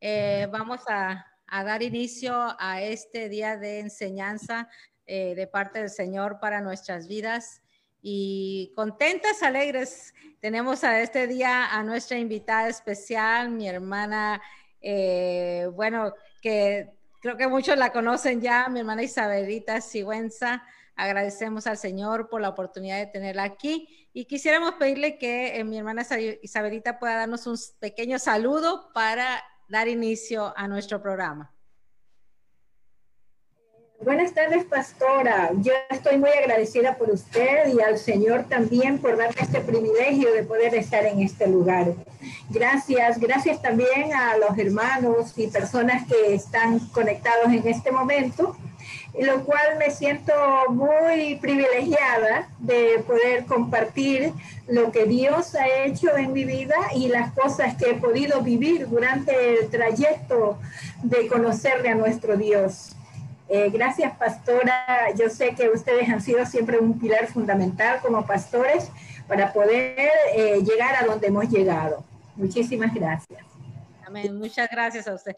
Eh, vamos a, dar inicio a este día de enseñanza eh, de parte del Señor para nuestras vidas. Y contentas, alegres, tenemos a este día a nuestra invitada especial, mi hermana, eh, bueno, que creo que muchos la conocen ya, mi hermana Isabelita Sigüenza. Agradecemos al Señor por la oportunidad de tenerla aquí y quisiéramos pedirle que eh, mi hermana Isabelita pueda darnos un pequeño saludo para dar inicio a nuestro programa. Buenas tardes, pastora. Yo estoy muy agradecida por usted y al Señor también por darme este privilegio de poder estar en este lugar. Gracias, gracias también a los hermanos y personas que están conectados en este momento lo cual me siento muy privilegiada de poder compartir lo que Dios ha hecho en mi vida y las cosas que he podido vivir durante el trayecto de conocerle a nuestro Dios. Eh, gracias, pastora. Yo sé que ustedes han sido siempre un pilar fundamental como pastores para poder eh, llegar a donde hemos llegado. Muchísimas gracias. Amén. Muchas gracias a usted.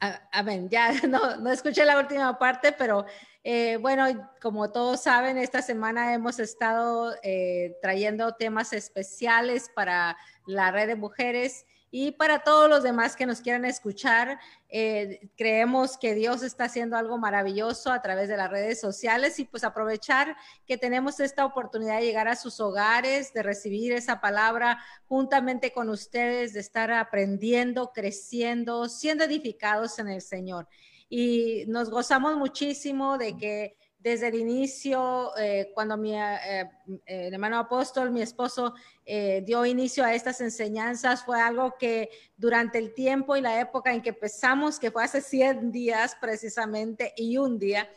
Amén. Ya no, no escuché la última parte, pero eh, bueno, como todos saben, esta semana hemos estado eh, trayendo temas especiales para la red de mujeres y para todos los demás que nos quieran escuchar, eh, creemos que Dios está haciendo algo maravilloso a través de las redes sociales y pues aprovechar que tenemos esta oportunidad de llegar a sus hogares, de recibir esa palabra juntamente con ustedes, de estar aprendiendo, creciendo, siendo edificados en el Señor. Y nos gozamos muchísimo de que desde el inicio, eh, cuando mi eh, eh, hermano apóstol, mi esposo, dio inicio a estas enseñanzas, fue algo que durante el tiempo y la época en que empezamos, que fue hace 100 días precisamente y un día,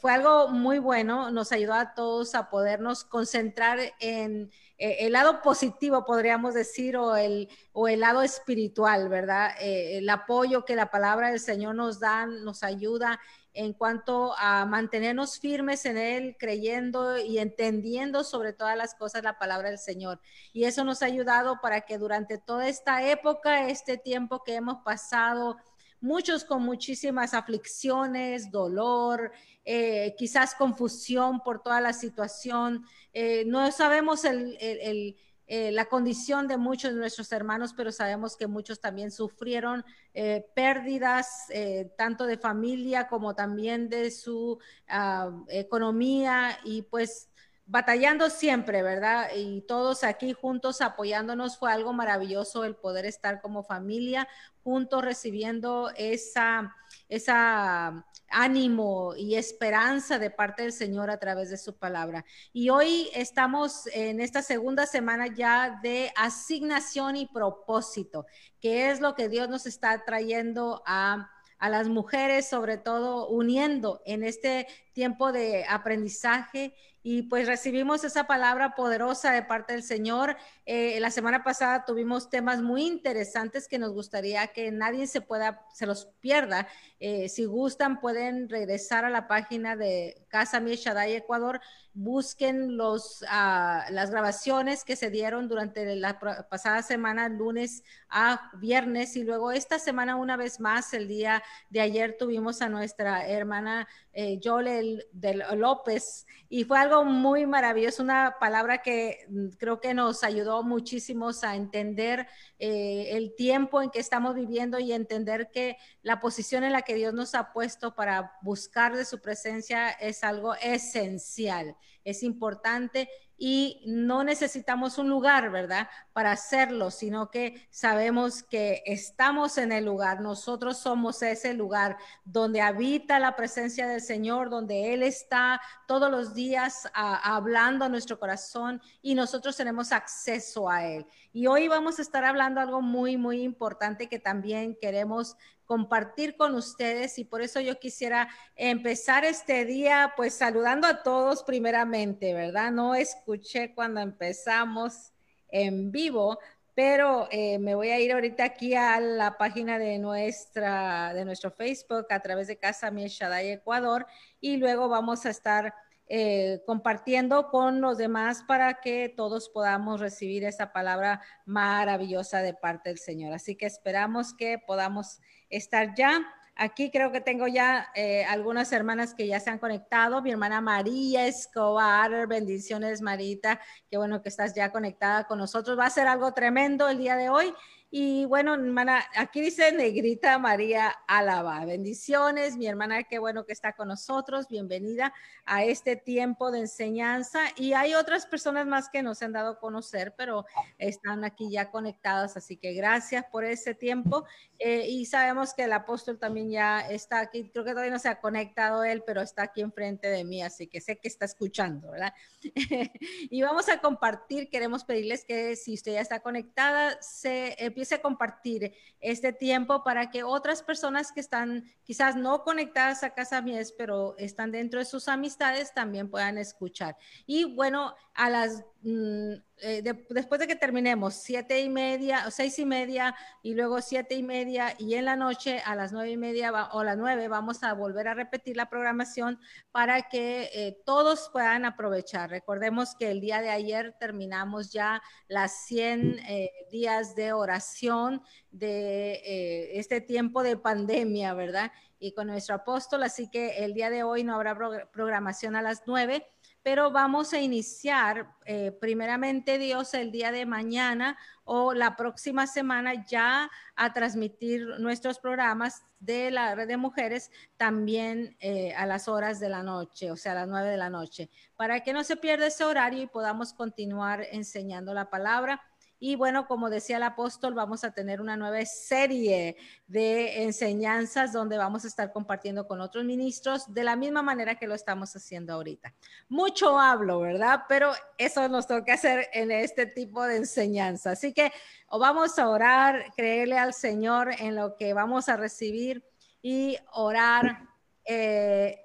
fue algo muy bueno, nos ayudó a todos a podernos concentrar en el lado positivo, podríamos decir, o el, o el lado espiritual, ¿verdad? el apoyo que la palabra del Señor nos da, nos ayuda en cuanto a mantenernos firmes en Él, creyendo y entendiendo sobre todas las cosas la palabra del Señor. Y eso nos ha ayudado para que durante toda esta época, este tiempo que hemos pasado, muchos con muchísimas aflicciones, dolor, eh, quizás confusión por toda la situación, eh, no sabemos el eh, la condición de muchos de nuestros hermanos, pero sabemos que muchos también sufrieron eh, pérdidas, eh, tanto de familia como también de su ah, economía y pues batallando siempre, ¿verdad? Y todos aquí juntos apoyándonos fue algo maravilloso el poder estar como familia juntos recibiendo esa, esa ánimo y esperanza de parte del Señor a través de su palabra. Y hoy estamos en esta segunda semana ya de asignación y propósito, que es lo que Dios nos está trayendo a a las mujeres, sobre todo uniendo en este tiempo de aprendizaje y pues recibimos esa palabra poderosa de parte del Señor. Eh, la semana pasada tuvimos temas muy interesantes que nos gustaría que nadie se pueda, se los pierda. Eh, si gustan, pueden regresar a la página de Casa Mi Shaddai Ecuador, busquen los, ah, las grabaciones que se dieron durante la pasada semana, lunes a viernes, y luego esta semana una vez más, el día de ayer tuvimos a nuestra hermana eh, Joel López. Y fue algo muy maravilloso, una palabra que mm, creo que nos ayudó muchísimo a entender eh, el tiempo en que estamos viviendo y entender que la posición en la que Dios nos ha puesto para buscar de su presencia es algo esencial, es importante y no necesitamos un lugar, ¿verdad? Para hacerlo, sino que sabemos que estamos en el lugar, nosotros somos ese lugar donde habita la presencia del Señor, donde Él está todos los días hablando a nuestro corazón y nosotros tenemos acceso a Él. Y hoy vamos a estar hablando algo muy, muy importante que también queremos compartir con ustedes y por eso yo quisiera empezar este día pues saludando a todos primeramente, ¿verdad? No escuché cuando empezamos en vivo, pero eh, me voy a ir ahorita aquí a la página de nuestra de nuestro Facebook a través de Casa Mi Shaddai Ecuador y luego vamos a estar eh, compartiendo con los demás para que todos podamos recibir esa palabra maravillosa de parte del Señor. Así que esperamos que podamos estar ya. Aquí creo que tengo ya eh, algunas hermanas que ya se han conectado. Mi hermana María Escobar, bendiciones Marita, qué bueno que estás ya conectada con nosotros. Va a ser algo tremendo el día de hoy. Y bueno, hermana, aquí dice Negrita María Álava. Bendiciones, mi hermana, qué bueno que está con nosotros. Bienvenida a este tiempo de enseñanza. Y hay otras personas más que nos han dado a conocer, pero están aquí ya conectadas. Así que gracias por ese tiempo. Eh, y sabemos que el apóstol también ya está aquí. Creo que todavía no se ha conectado él, pero está aquí enfrente de mí. Así que sé que está escuchando, ¿verdad? y vamos a compartir. Queremos pedirles que si usted ya está conectada, se empiece a compartir este tiempo para que otras personas que están quizás no conectadas a Casa Mies, pero están dentro de sus amistades, también puedan escuchar. Y bueno, a las mm, eh, después de que terminemos siete y media seis y media y luego siete y media y en la noche a las nueve y media o las nueve vamos a volver a repetir la programación para que eh, todos puedan aprovechar. Recordemos que el día de ayer terminamos ya las 100 eh, días de oración de este tiempo de pandemia, ¿verdad? Y con nuestro apóstol, así que el día de hoy no habrá programación a las nueve pero vamos a iniciar eh, primeramente Dios el día de mañana o la próxima semana ya a transmitir nuestros programas de la red de mujeres también eh, a las horas de la noche, o sea, a las nueve de la noche, para que no se pierda ese horario y podamos continuar enseñando la palabra. Y bueno, como decía el apóstol, vamos a tener una nueva serie de enseñanzas donde vamos a estar compartiendo con otros ministros de la misma manera que lo estamos haciendo ahorita. Mucho hablo, ¿verdad? Pero eso nos toca hacer en este tipo de enseñanza. Así que vamos a orar, creerle al Señor en lo que vamos a recibir y orar. Eh,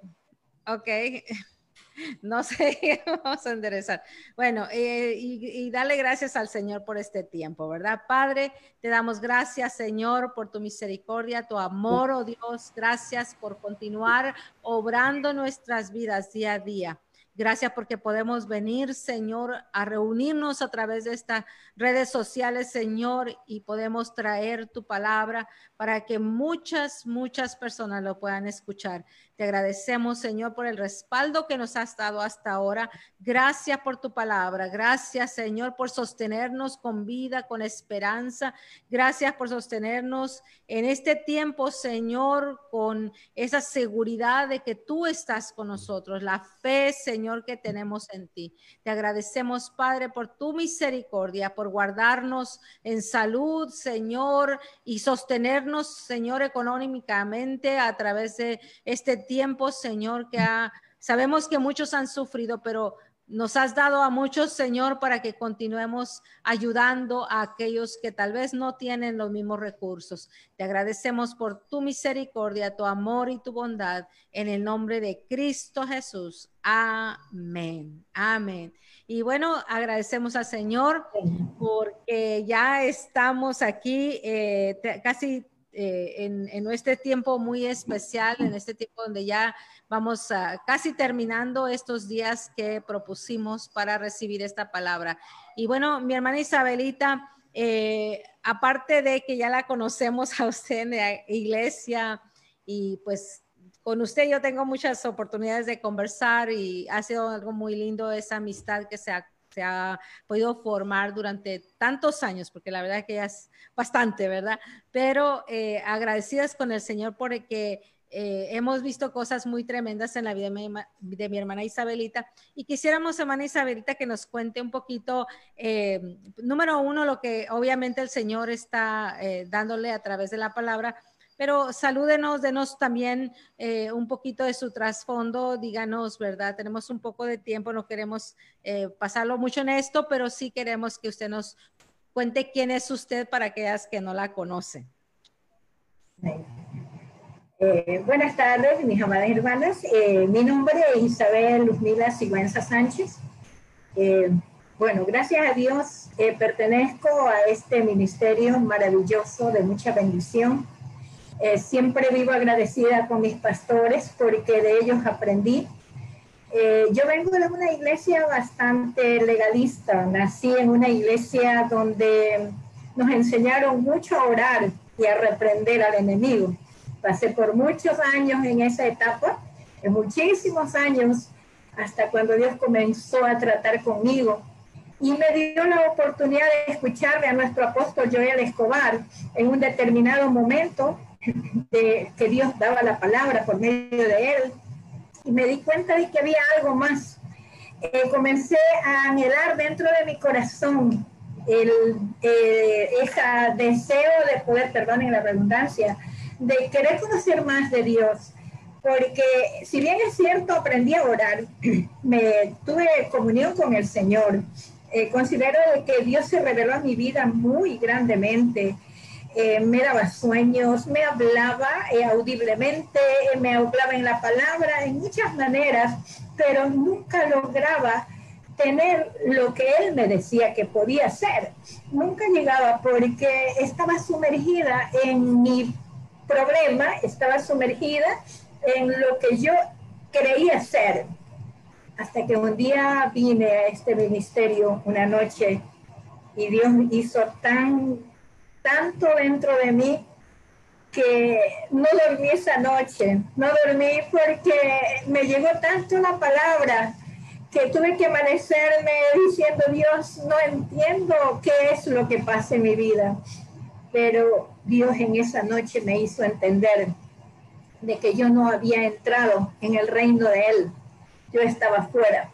ok. no sé, vamos a enderezar. Bueno, eh, y, dale gracias al Señor por este tiempo, ¿verdad? Padre, te damos gracias, Señor, por tu misericordia, tu amor, oh Dios. Gracias por continuar obrando nuestras vidas día a día. Gracias porque podemos venir, Señor, a reunirnos a través de estas redes sociales, Señor, y podemos traer tu palabra para que muchas, muchas personas lo puedan escuchar. Te agradecemos, Señor, por el respaldo que nos has dado hasta ahora. Gracias por tu palabra. Gracias, Señor, por sostenernos con vida, con esperanza. Gracias por sostenernos en este tiempo, Señor, con esa seguridad de que tú estás con nosotros, la fe, Señor, que tenemos en ti. Te agradecemos, Padre, por tu misericordia, por guardarnos en salud, Señor, y sostenernos, Señor, económicamente a través de este tiempo, Señor, que sabemos que muchos han sufrido, pero nos has dado a muchos, Señor, para que continuemos ayudando a aquellos que tal vez no tienen los mismos recursos. Te agradecemos por tu misericordia, tu amor y tu bondad en el nombre de Cristo Jesús. Amén. Amén. Y bueno, agradecemos al Señor porque ya estamos aquí eh, casi eh, en, en, este tiempo muy especial, en este tiempo donde ya vamos a, casi terminando estos días que propusimos para recibir esta palabra. Y bueno, mi hermana Isabelita, eh, aparte de que ya la conocemos a usted en la iglesia y pues con usted yo tengo muchas oportunidades de conversar y ha sido algo muy lindo esa amistad que se ha se ha podido formar durante tantos años, porque la verdad que ya es bastante, ¿verdad? Pero eh, agradecidas con el Señor porque eh, hemos visto cosas muy tremendas en la vida de mi, hermana Isabelita y quisiéramos, hermana Isabelita, que nos cuente un poquito, eh, número uno, lo que obviamente el Señor está dándole a través de la palabra, pero salúdenos, denos también eh, un poquito de su trasfondo, díganos, ¿verdad? Tenemos un poco de tiempo, no queremos eh, pasarlo mucho en esto, pero sí queremos que usted nos cuente quién es usted para aquellas que no la conocen. Eh, buenas tardes, mis amadas hermanas. mi nombre es Isabel Luzmila Sigüenza Sánchez. bueno, gracias a Dios pertenezco a este ministerio maravilloso de mucha bendición eh, siempre vivo agradecida con mis pastores porque de ellos aprendí. Eh, yo vengo de una iglesia bastante legalista. Nací en una iglesia donde nos enseñaron mucho a orar y a reprender al enemigo. Pasé por muchos años en esa etapa, en muchísimos años, hasta cuando Dios comenzó a tratar conmigo y me dio la oportunidad de escucharle a nuestro apóstol Joel Escobar en un determinado momento de que Dios daba la palabra por medio de él y me di cuenta de que había algo más. Eh, comencé a anhelar dentro de mi corazón el eh, ese deseo de poder, perdonen la redundancia, de querer conocer más de Dios. Porque si bien es cierto, aprendí a orar, me tuve comunión con el Señor, eh, considero que Dios se reveló a mi vida muy grandemente. Eh, me daba sueños, me hablaba eh, audiblemente, me hablaba en la palabra, en muchas maneras, pero nunca lograba tener lo que él me decía que podía ser. Nunca llegaba porque estaba sumergida en mi problema, estaba sumergida en lo que yo creía ser. Hasta que un día vine a este ministerio una noche y Dios hizo tan, tanto dentro de mí que no dormí esa noche. No dormí porque me llegó tanto la palabra que tuve que amanecerme diciendo, Dios, no entiendo qué es lo que pasa en mi vida. Pero Dios en esa noche me hizo entender de que yo no había entrado en el reino de Él yo estaba fuera.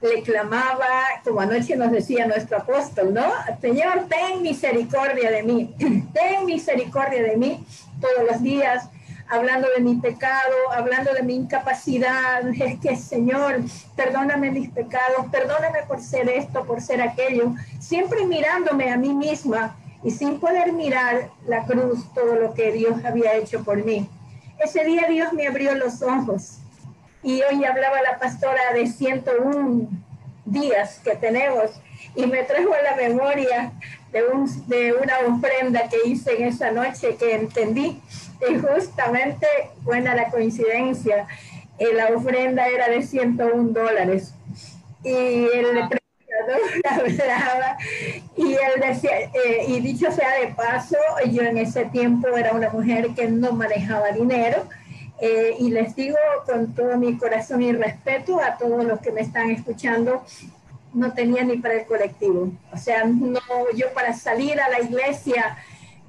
Le clamaba, como anoche nos decía nuestro apóstol, ¿no? Señor, ten misericordia de mí, ten misericordia de mí todos los días, hablando de mi pecado, hablando de mi incapacidad. Es que, Señor, perdóname mis pecados, perdóname por ser esto, por ser aquello. Siempre mirándome a mí misma y sin poder mirar la cruz, todo lo que Dios había hecho por mí. Ese día Dios me abrió los ojos y hoy hablaba la pastora de 101 días que tenemos y me trajo a la memoria de, un, de una ofrenda que hice en esa noche que entendí y justamente, buena la coincidencia, eh, la ofrenda era de 101 dólares y el ah. predicador hablaba y él decía, eh, y dicho sea de paso, yo en ese tiempo era una mujer que no manejaba dinero, eh, y les digo con todo mi corazón y respeto a todos los que me están escuchando, no tenía ni para el colectivo. O sea, no, yo para salir a la iglesia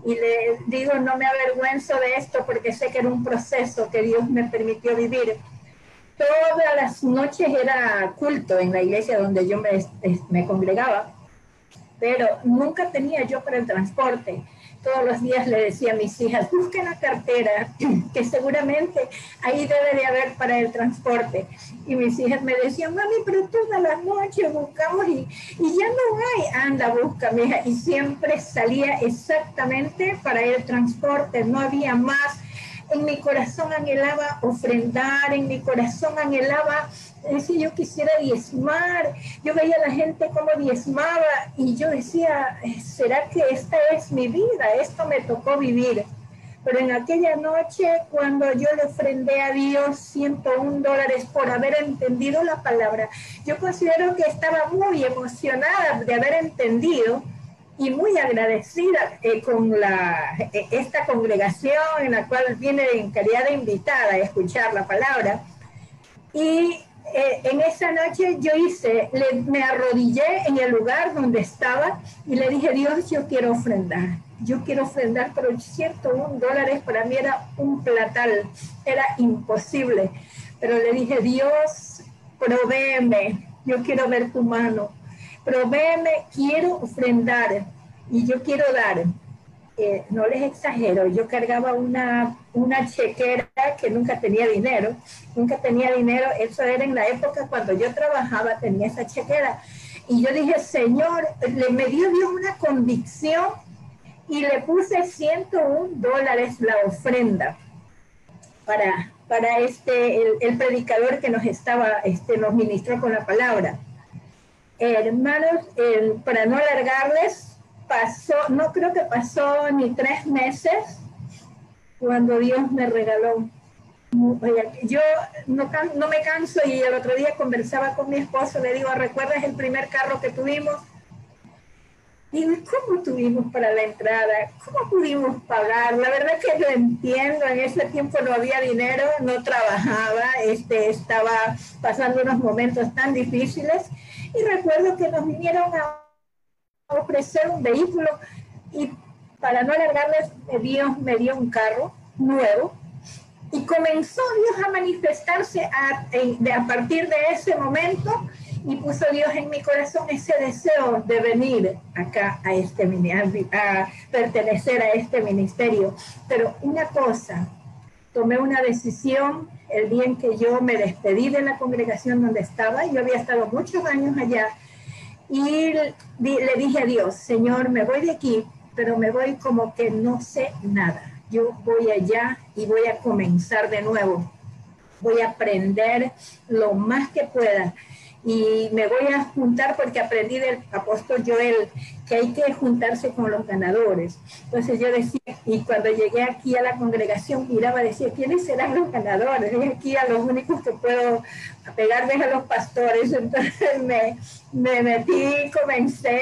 y le digo, no me avergüenzo de esto porque sé que era un proceso que Dios me permitió vivir. Todas las noches era culto en la iglesia donde yo me, me congregaba, pero nunca tenía yo para el transporte todos los días le decía a mis hijas, busquen la cartera, que seguramente ahí debe de haber para el transporte. Y mis hijas me decían, mami, pero todas las noches buscamos y, y ya no hay. Anda, busca, hija. Y siempre salía exactamente para el transporte, no había más. En mi corazón anhelaba ofrendar, en mi corazón anhelaba decía, yo quisiera diezmar, yo veía a la gente como diezmaba y yo decía, ¿será que esta es mi vida? Esto me tocó vivir. Pero en aquella noche, cuando yo le ofrendé a Dios 101 dólares por haber entendido la palabra, yo considero que estaba muy emocionada de haber entendido y muy agradecida eh, con la, eh, esta congregación en la cual viene en calidad de invitada a escuchar la palabra. Y eh, en esa noche yo hice, me arrodillé en el lugar donde estaba y le dije, Dios, yo quiero ofrendar. Yo quiero ofrendar, pero un dólares para mí era un platal, era imposible. Pero le dije, Dios, provéeme, yo quiero ver tu mano. Provéeme, quiero ofrendar y yo quiero dar no les exagero, yo cargaba una, una chequera que nunca tenía dinero, nunca tenía dinero, eso era en la época cuando yo trabajaba, tenía esa chequera. Y yo dije, Señor, le me dio Dios una convicción y le puse 101 dólares la ofrenda para, para este, el, predicador que nos estaba, este, nos ministró con la palabra. hermanos, para no alargarles, pasó, no creo que pasó ni tres meses cuando Dios me regaló yo no, no me canso y el otro día conversaba con mi esposo, le digo, ¿recuerdas el primer carro que tuvimos? Digo, ¿cómo tuvimos para la entrada? ¿Cómo pudimos pagar? La verdad que lo entiendo, en ese tiempo no había dinero, no trabajaba, este, estaba pasando unos momentos tan difíciles y recuerdo que nos vinieron a ofrecer un vehículo y para no alargarles, Dios me dio un carro nuevo y comenzó Dios a manifestarse a, a partir de ese momento y puso Dios en mi corazón ese deseo de venir acá a este a pertenecer a este ministerio. Pero una cosa, tomé una decisión el día en que yo me despedí de la congregación donde estaba, yo había estado muchos años allá, y le dije a Dios, Señor, me voy de aquí, pero me voy como que no sé nada. Yo voy allá y voy a comenzar de nuevo. Voy a aprender lo más que pueda y me voy a juntar porque aprendí del apóstol Joel que hay que juntarse con los ganadores. Entonces yo decía, y cuando llegué aquí a la congregación, miraba, decía, ¿quiénes serán los ganadores? Y aquí a los únicos que puedo pegarles a los pastores. Entonces me, me metí, comencé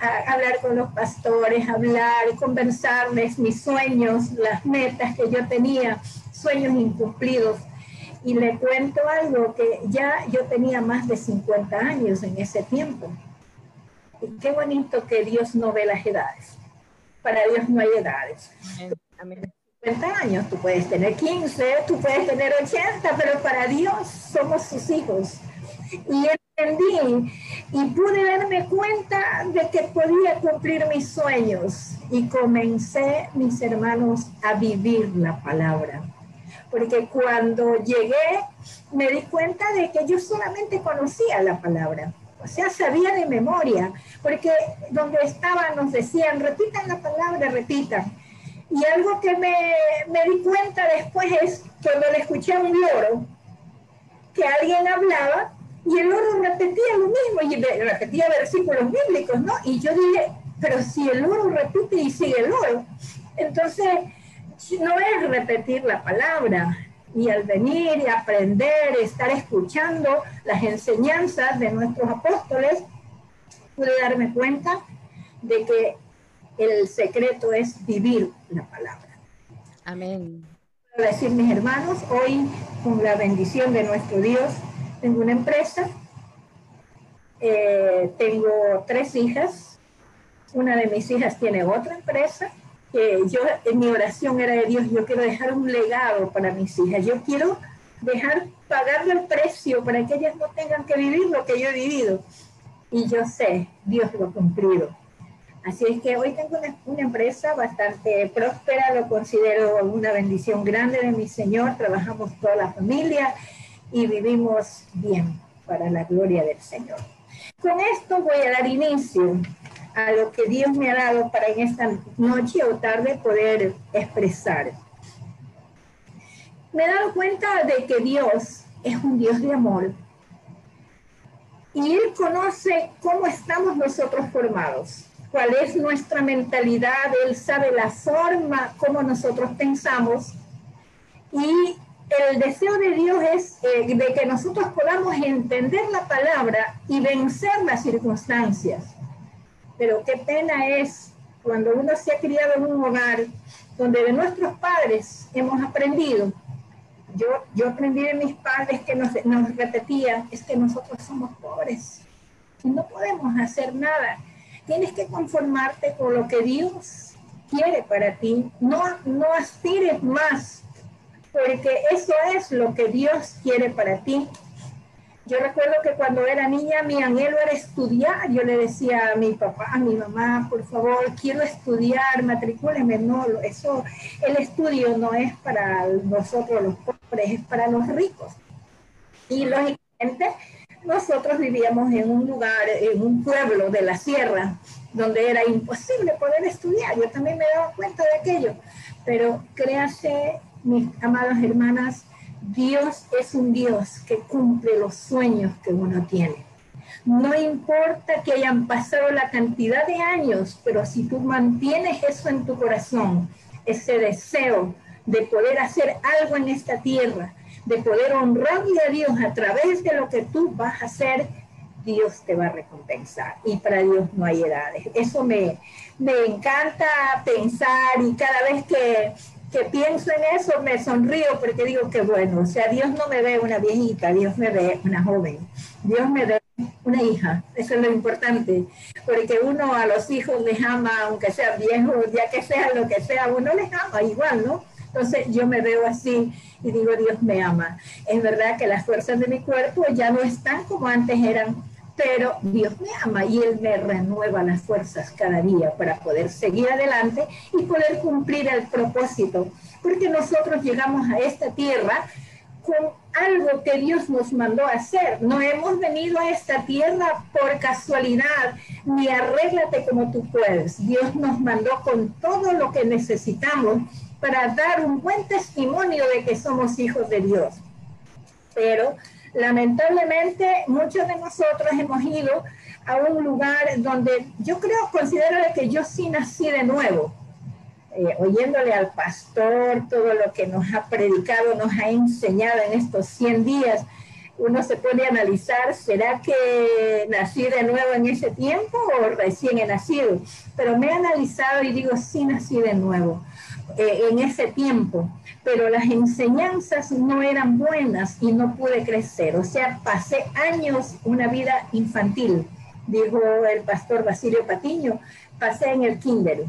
a hablar con los pastores, hablar, conversarles mis sueños, las metas que yo tenía, sueños incumplidos y le cuento algo que ya yo tenía más de 50 años en ese tiempo. Y qué bonito que Dios no ve las edades. Para Dios no hay edades. Amén. 50 años, tú puedes tener 15, tú puedes tener 80, pero para Dios somos sus hijos. Y entendí y pude darme cuenta de que podía cumplir mis sueños y comencé, mis hermanos, a vivir la palabra porque cuando llegué me di cuenta de que yo solamente conocía la palabra, o sea, sabía de memoria, porque donde estaban nos decían, repitan la palabra, repitan. Y algo que me, me di cuenta después es cuando le escuché a un loro, que alguien hablaba y el loro repetía lo mismo, y repetía versículos bíblicos, ¿no? Y yo dije, pero si el loro repite y sigue el loro. Entonces, no es repetir la palabra. Y al venir y aprender, estar escuchando las enseñanzas de nuestros apóstoles, pude darme cuenta de que el secreto es vivir la palabra. Amén. Quiero decir, mis hermanos, hoy con la bendición de nuestro Dios, tengo una empresa, eh, tengo tres hijas, una de mis hijas tiene otra empresa que yo en mi oración era de Dios, yo quiero dejar un legado para mis hijas, yo quiero dejar pagarle el precio para que ellas no tengan que vivir lo que yo he vivido. Y yo sé, Dios lo ha cumplido. Así es que hoy tengo una, una, empresa bastante próspera, lo considero una bendición grande de mi Señor, trabajamos toda la familia y vivimos bien para la gloria del Señor. Con esto voy a dar inicio a lo que Dios me ha dado para en esta noche o tarde poder expresar. Me he dado cuenta de que Dios es un Dios de amor. Y Él conoce cómo estamos nosotros formados, cuál es nuestra mentalidad, Él sabe la forma, cómo nosotros pensamos. Y el deseo de Dios es eh, de que nosotros podamos entender la palabra y vencer las circunstancias pero qué pena es cuando uno se ha criado en un hogar donde de nuestros padres hemos aprendido. Yo, yo aprendí de mis padres que nos, nos es que nosotros somos pobres y no podemos hacer nada. Tienes que conformarte con lo que Dios quiere para ti. No, no aspires más, porque eso es lo que Dios quiere para ti. Yo recuerdo que cuando era niña mi anhelo era estudiar. Yo le decía a mi papá, a mi mamá, por favor, quiero estudiar, matricúleme. No, eso, el estudio no es para nosotros los pobres, es para los ricos. Y lógicamente nosotros vivíamos en un lugar, en un pueblo de la sierra, donde era imposible poder estudiar. Yo también me daba cuenta de aquello. Pero créase, mis amadas hermanas, Dios es un Dios que cumple los sueños que uno tiene. No importa que hayan pasado la cantidad de años, pero si tú mantienes eso en tu corazón, ese deseo de poder hacer algo en esta tierra, de poder honrarle a Dios a través de lo que tú vas a hacer, Dios te va a recompensar. Y para Dios no hay edades. Eso me, me encanta pensar y cada vez que, que pienso en eso me sonrío porque digo que bueno, o sea, Dios no me ve una viejita, Dios me ve una joven, Dios me ve una hija, eso es lo importante, porque uno a los hijos les ama, aunque sean viejos, ya que sea lo que sea, uno les ama igual, ¿no? Entonces yo me veo así y digo, Dios me ama. Es verdad que las fuerzas de mi cuerpo ya no están como antes eran, pero Dios me ama y Él me renueva las fuerzas cada día para poder seguir adelante y poder cumplir el propósito. Porque nosotros llegamos a esta tierra con algo que Dios nos mandó a hacer. No hemos venido a esta tierra por casualidad, ni arréglate como tú puedes. Dios nos mandó con todo lo que necesitamos para dar un buen testimonio de que somos hijos de Dios. Pero lamentablemente muchos de nosotros hemos ido a un lugar donde yo creo, considero que yo sí nací de nuevo, eh, oyéndole al pastor todo lo que nos ha predicado, nos ha enseñado en estos 100 días, uno se puede analizar, ¿será que nací de nuevo en ese tiempo o recién he nacido? Pero me he analizado y digo, sí nací de nuevo eh, en ese tiempo pero las enseñanzas no eran buenas y no pude crecer. O sea, pasé años una vida infantil, dijo el pastor Basilio Patiño, pasé en el kinder.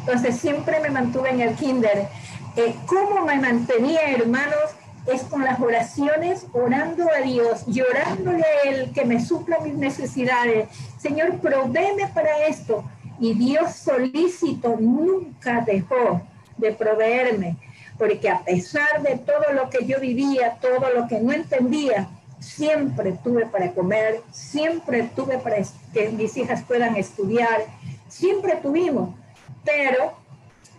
Entonces siempre me mantuve en el kinder. Eh, ¿Cómo me mantenía, hermanos? Es con las oraciones, orando a Dios, llorándole a Él que me supla mis necesidades. Señor, provéeme para esto. Y Dios solícito nunca dejó de proveerme, porque a pesar de todo lo que yo vivía, todo lo que no entendía, siempre tuve para comer, siempre tuve para que mis hijas puedan estudiar, siempre tuvimos, pero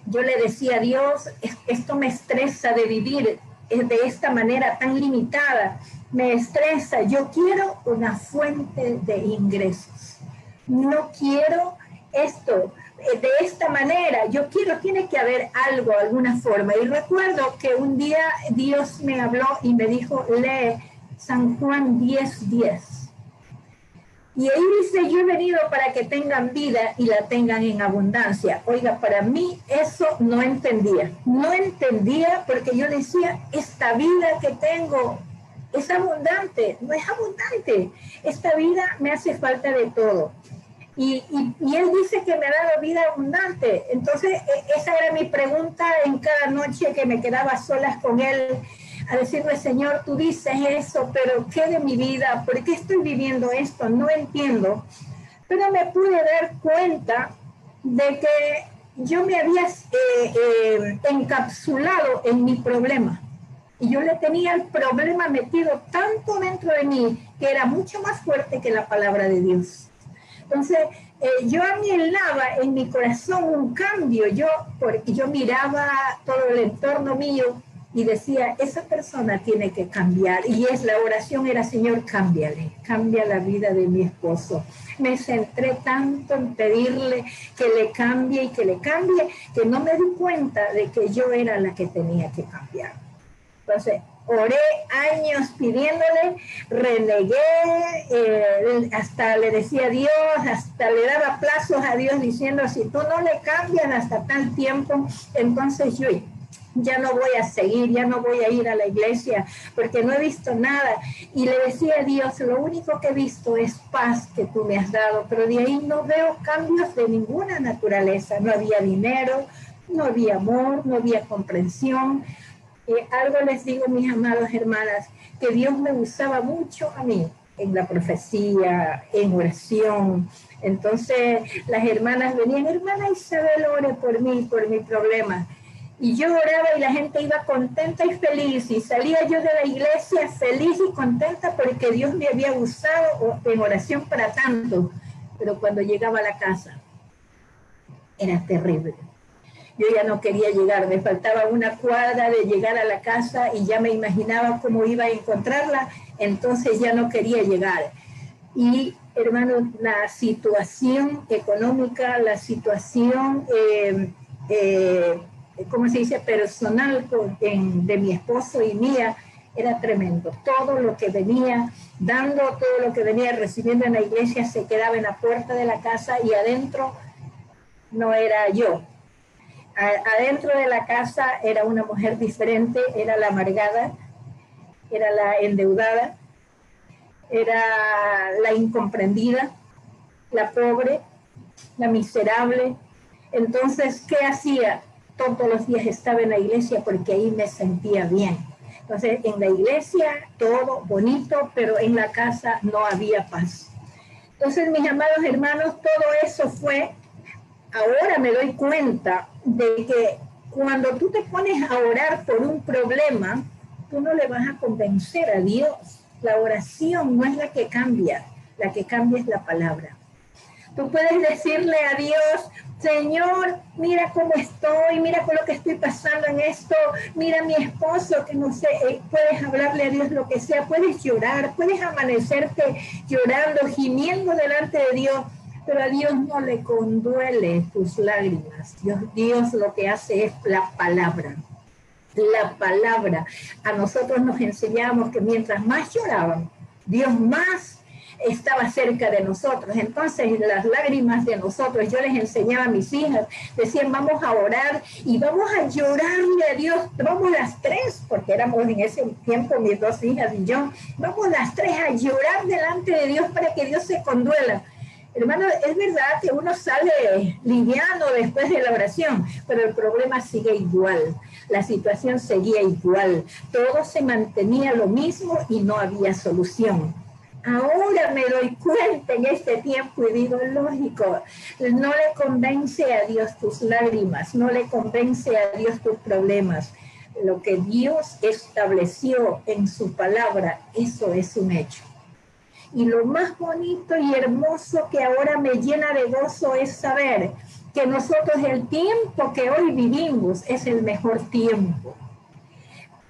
yo le decía a Dios, esto me estresa de vivir de esta manera tan limitada, me estresa, yo quiero una fuente de ingresos, no quiero esto, eh, de esta manera, yo quiero, tiene que haber algo, alguna forma. Y recuerdo que un día Dios me habló y me dijo, lee San Juan 10, 10. Y ahí dice, yo he venido para que tengan vida y la tengan en abundancia. Oiga, para mí eso no entendía. No entendía porque yo decía, esta vida que tengo es abundante, no es abundante. Esta vida me hace falta de todo. Y, Él dice que me ha dado vida abundante. Entonces, e, esa era mi pregunta en cada noche que me quedaba solas con Él, a decirle, Señor, tú dices eso, pero ¿qué de mi vida? ¿Por qué estoy viviendo esto? No entiendo. Pero me pude dar cuenta de que yo me había eh, eh, encapsulado en mi problema. Y yo le tenía el problema metido tanto dentro de mí que era mucho más fuerte que la palabra de Dios. Entonces, eh, yo anhelaba en mi corazón un cambio, yo, yo miraba todo el entorno mío y decía, esa persona tiene que cambiar. Y es la oración era, Señor, cámbiale, cambia la vida de mi esposo. Me centré tanto en pedirle que le cambie y que le cambie, que no me di cuenta de que yo era la que tenía que cambiar. Entonces, oré años pidiéndole, renegué, eh, hasta le decía a Dios, hasta le daba plazos a Dios diciendo, si tú no le cambias hasta tal tiempo, entonces yo ya no voy a seguir, ya no voy a ir a la iglesia porque no he visto nada. Y le decía a Dios, lo único que he visto es paz que tú me has dado, pero de ahí no veo cambios de ninguna naturaleza. No había dinero, no había amor, no había comprensión, algo les digo, mis amadas hermanas, que Dios me usaba mucho a mí en la profecía, en oración. Entonces las hermanas venían, hermana Isabel, ore por mí, por mi problema. Y yo oraba y la gente iba contenta y feliz. Y salía yo de la iglesia feliz y contenta porque Dios me había usado en oración para tanto. Pero cuando llegaba a la casa, era terrible yo ya no quería llegar, me faltaba una cuadra de llegar a la casa y ya me imaginaba cómo iba a encontrarla, entonces ya no quería llegar. Y hermano, la situación económica, la situación eh, eh, ¿cómo se dice?, personal de mi esposo y mía era tremendo. Todo lo que venía dando, todo lo que venía recibiendo en la iglesia se quedaba en la puerta de la casa y adentro no era yo. Adentro de la casa era una mujer diferente, era la amargada, era la endeudada, era la incomprendida, la pobre, la miserable. Entonces, ¿qué hacía? Todos los días estaba en la iglesia porque ahí me sentía bien. Entonces, en la iglesia todo bonito, pero en la casa no había paz. Entonces, mis amados hermanos, todo eso fue, ahora me doy cuenta de que cuando tú te pones a orar por un problema, tú no le vas a convencer a Dios. La oración no es la que cambia, la que cambia es la palabra. Tú puedes decirle a Dios, Señor, mira cómo estoy, mira con lo que estoy pasando en esto, mira mi esposo, que no sé, eh, puedes hablarle a Dios lo que sea, puedes llorar, puedes amanecerte llorando, gimiendo delante de Dios, pero a Dios no le conduele tus lágrimas. Dios, Dios lo que hace es la palabra. La palabra. A nosotros nos enseñamos que mientras más lloraban, Dios más estaba cerca de nosotros. Entonces las lágrimas de nosotros, yo les enseñaba a mis hijas, decían, vamos a orar y vamos a llorarle a Dios, vamos las tres, porque éramos en ese tiempo mis dos hijas y yo, vamos las tres a llorar delante de Dios para que Dios se conduela. Hermano, es verdad que uno sale liviano después de la oración, pero el problema sigue igual, la situación seguía igual, todo se mantenía lo mismo y no había solución. Ahora me doy cuenta en este tiempo y digo, lógico, no le convence a Dios tus lágrimas, no le convence a Dios tus problemas. Lo que Dios estableció en su palabra, eso es un hecho. Y lo más bonito y hermoso que ahora me llena de gozo es saber que nosotros el tiempo que hoy vivimos es el mejor tiempo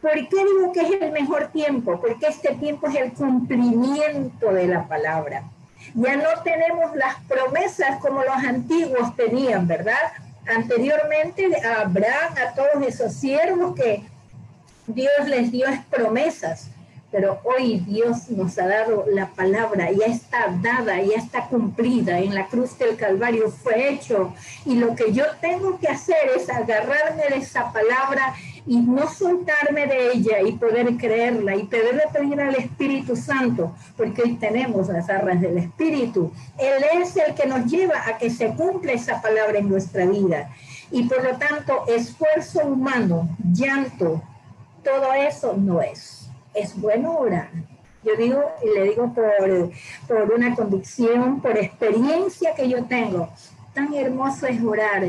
¿Por qué digo que es el mejor tiempo? Porque este tiempo es el cumplimiento de la palabra. Ya no tenemos las promesas como los antiguos tenían, ¿verdad? Anteriormente a Abraham, a todos esos siervos que Dios les dio promesas, pero hoy Dios nos ha dado la palabra, ya está dada, ya está cumplida, en la cruz del Calvario fue hecho, y lo que yo tengo que hacer es agarrarme de esa palabra y no soltarme de ella y poder creerla y poderle pedir al Espíritu Santo, porque hoy tenemos las arras del Espíritu. Él es el que nos lleva a que se cumpla esa palabra en nuestra vida. Y por lo tanto, esfuerzo humano, llanto, todo eso no es. Es bueno orar. Yo digo, y le digo por, por una convicción, por experiencia que yo tengo, tan hermoso es orar,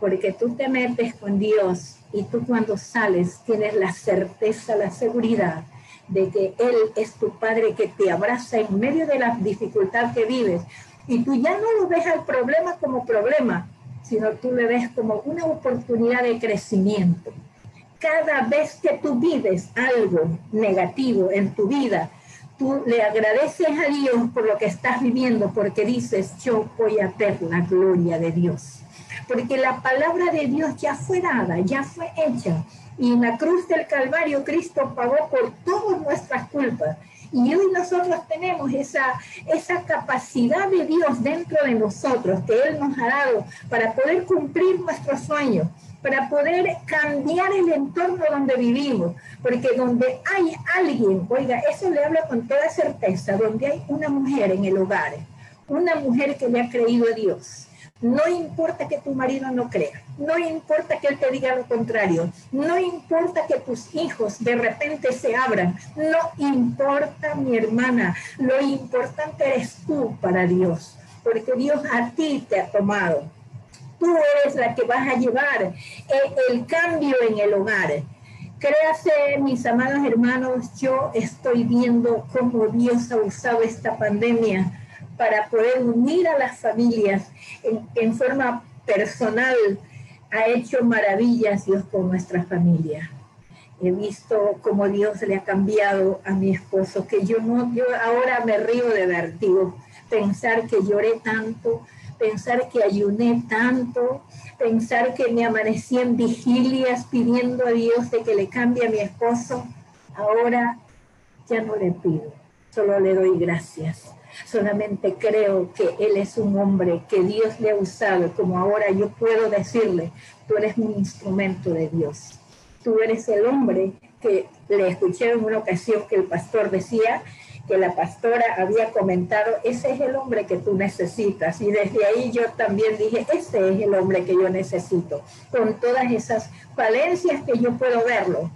porque tú te metes con Dios y tú cuando sales tienes la certeza, la seguridad de que Él es tu Padre que te abraza en medio de la dificultad que vives. Y tú ya no lo ves al problema como problema, sino tú le ves como una oportunidad de crecimiento. Cada vez que tú vives algo negativo en tu vida, tú le agradeces a Dios por lo que estás viviendo, porque dices, yo voy a ver la gloria de Dios porque la palabra de Dios ya fue dada, ya fue hecha. Y en la cruz del Calvario Cristo pagó por todas nuestras culpas. Y hoy nosotros tenemos esa, esa capacidad de Dios dentro de nosotros que Él nos ha dado para poder cumplir nuestros sueños, para poder cambiar el entorno donde vivimos. Porque donde hay alguien, oiga, eso le habla con toda certeza, donde hay una mujer en el hogar, una mujer que le ha creído a Dios, no importa que tu marido no crea, no importa que él te diga lo contrario, no importa que tus hijos de repente se abran, no importa mi hermana, lo importante eres tú para Dios, porque Dios a ti te ha tomado. Tú eres la que vas a llevar el, cambio en el hogar. Créase, mis amados hermanos, yo estoy viendo cómo Dios ha usado esta pandemia para poder unir a las familias en, forma personal. Ha hecho maravillas Dios con nuestra familia. He visto cómo Dios le ha cambiado a mi esposo, que yo no, yo ahora me río de vertigo, pensar que lloré tanto, pensar que ayuné tanto, pensar que me amanecí en vigilias pidiendo a Dios de que le cambie a mi esposo. Ahora ya no le pido, solo le doy gracias. Solamente creo que Él es un hombre que Dios le ha usado, como ahora yo puedo decirle, tú eres un instrumento de Dios. Tú eres el hombre que le escuché en una ocasión que el pastor decía que la pastora había comentado, ese es el hombre que tú necesitas. Y desde ahí yo también dije, ese es el hombre que yo necesito, con todas esas falencias que yo puedo verlo,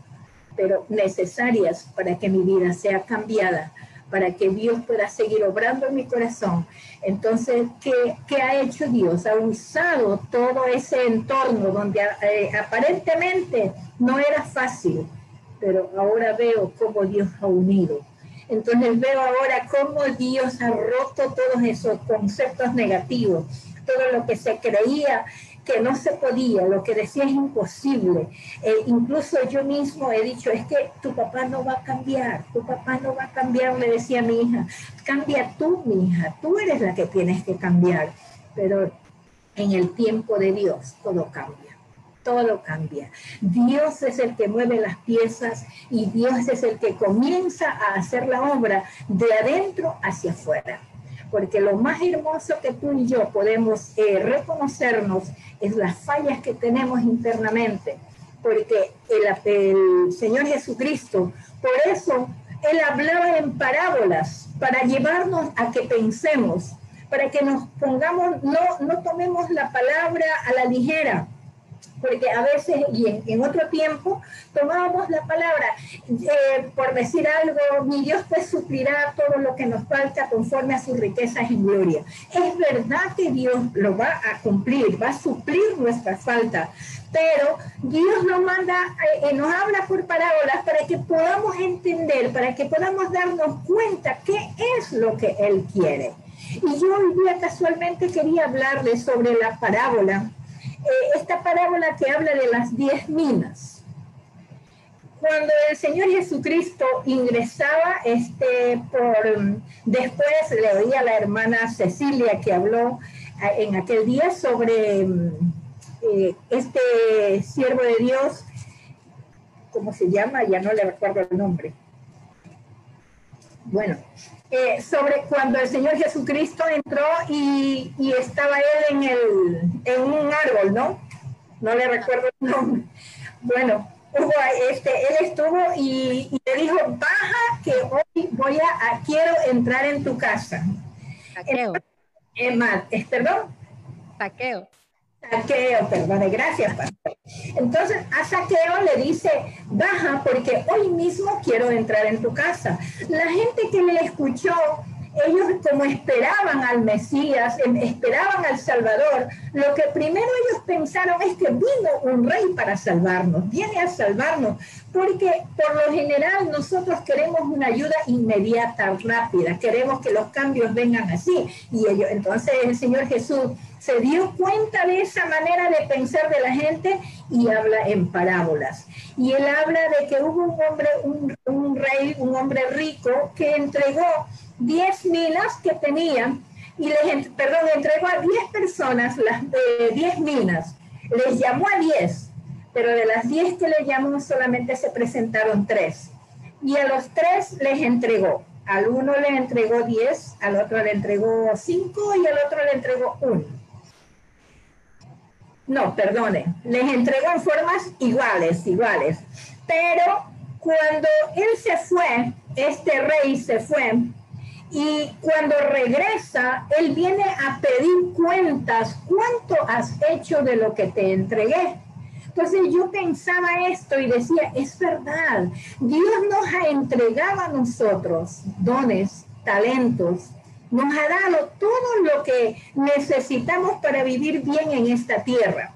pero necesarias para que mi vida sea cambiada, para que Dios pueda seguir obrando en mi corazón. Entonces, ¿qué, qué ha hecho Dios? Ha usado todo ese entorno donde eh, aparentemente no era fácil, pero ahora veo cómo Dios ha unido. Entonces veo ahora cómo Dios ha roto todos esos conceptos negativos, todo lo que se creía que no se podía, lo que decía es imposible. Eh, incluso yo mismo he dicho, es que tu papá no va a cambiar, tu papá no va a cambiar, le decía a mi hija, cambia tú, mi hija, tú eres la que tienes que cambiar. Pero en el tiempo de Dios todo cambia, todo cambia. Dios es el que mueve las piezas y Dios es el que comienza a hacer la obra de adentro hacia afuera. Porque lo más hermoso que tú y yo podemos eh, reconocernos es las fallas que tenemos internamente, porque el, el Señor Jesucristo, por eso Él hablaba en parábolas para llevarnos a que pensemos, para que nos pongamos, no, no tomemos la palabra a la ligera, porque a veces y en, otro tiempo tomábamos la palabra eh, por decir algo, mi Dios pues suplirá todo lo que nos falta conforme a sus riquezas en gloria. Es verdad que Dios lo va a cumplir, va a suplir nuestra falta, pero Dios nos manda, eh, nos habla por parábolas para que podamos entender, para que podamos darnos cuenta qué es lo que Él quiere. Y yo hoy día casualmente quería hablarles sobre la parábola eh, esta parábola que habla de las diez minas. Cuando el Señor Jesucristo ingresaba, este, por, después le oía a la hermana Cecilia que habló eh, en aquel día sobre eh, este siervo de Dios, ¿cómo se llama? Ya no le recuerdo el nombre. Bueno, eh, sobre cuando el Señor Jesucristo entró y, estaba él en, el, en un árbol, ¿no? No le recuerdo el nombre. Bueno, este, él estuvo y, le dijo, baja que hoy voy a, quiero entrar en tu casa. Saqueo. Eh, perdón. Saqueo. Saqueo, perdón, gracias. Entonces a Saqueo le dice, baja porque hoy mismo quiero entrar en tu casa. La gente que le escuchó ellos como esperaban al Mesías, em, esperaban al Salvador, lo que primero ellos pensaron es que vino un rey para salvarnos, viene a salvarnos, porque por lo general nosotros queremos una ayuda inmediata, rápida, queremos que los cambios vengan así. Y ellos, entonces el Señor Jesús se dio cuenta de esa manera de pensar de la gente y habla en parábolas. Y él habla de que hubo un hombre, un, rey, un hombre rico que entregó 10 minas que tenían y les, perdón, entregó a 10 personas las de 10 minas. Les llamó a 10, pero de las 10 que le llamó solamente se presentaron 3. Y a los 3 les entregó. Al uno le entregó 10, al otro le entregó 5 y al otro le entregó 1. No, perdone, les entregó en formas iguales, iguales. Pero cuando él se fue, este rey se fue, y cuando regresa, Él viene a pedir cuentas. ¿Cuánto has hecho de lo que te entregué? Entonces yo pensaba esto y decía, es verdad, Dios nos ha entregado a nosotros dones, talentos, nos ha dado todo lo que necesitamos para vivir bien en esta tierra.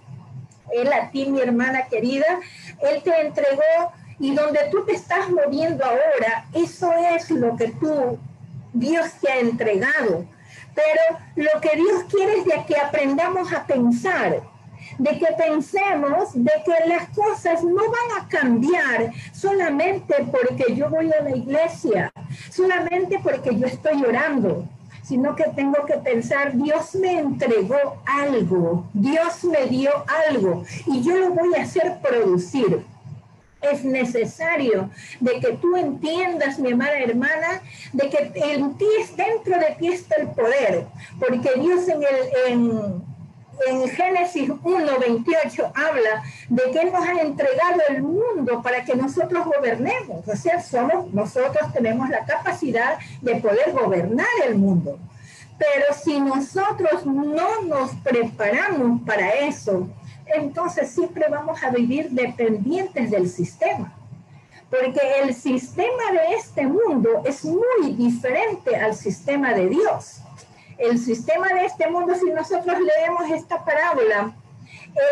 Él a ti, mi hermana querida, Él te entregó y donde tú te estás moviendo ahora, eso es lo que tú Dios te ha entregado. Pero lo que Dios quiere es que aprendamos a pensar, de que pensemos de que las cosas no van a cambiar solamente porque yo voy a la iglesia, solamente porque yo estoy orando, sino que tengo que pensar, Dios me entregó algo, Dios me dio algo y yo lo voy a hacer producir. Es necesario de que tú entiendas, mi amada hermana, de que en ti, dentro de ti está el poder, porque Dios en el, en Génesis 1, 28 habla de que nos ha entregado el mundo para que nosotros gobernemos. O sea, somos, nosotros tenemos la capacidad de poder gobernar el mundo. Pero si nosotros no nos preparamos para eso, entonces siempre vamos a vivir dependientes del sistema. Porque el sistema de este mundo es muy diferente al sistema de Dios el sistema de este mundo, si nosotros leemos esta parábola,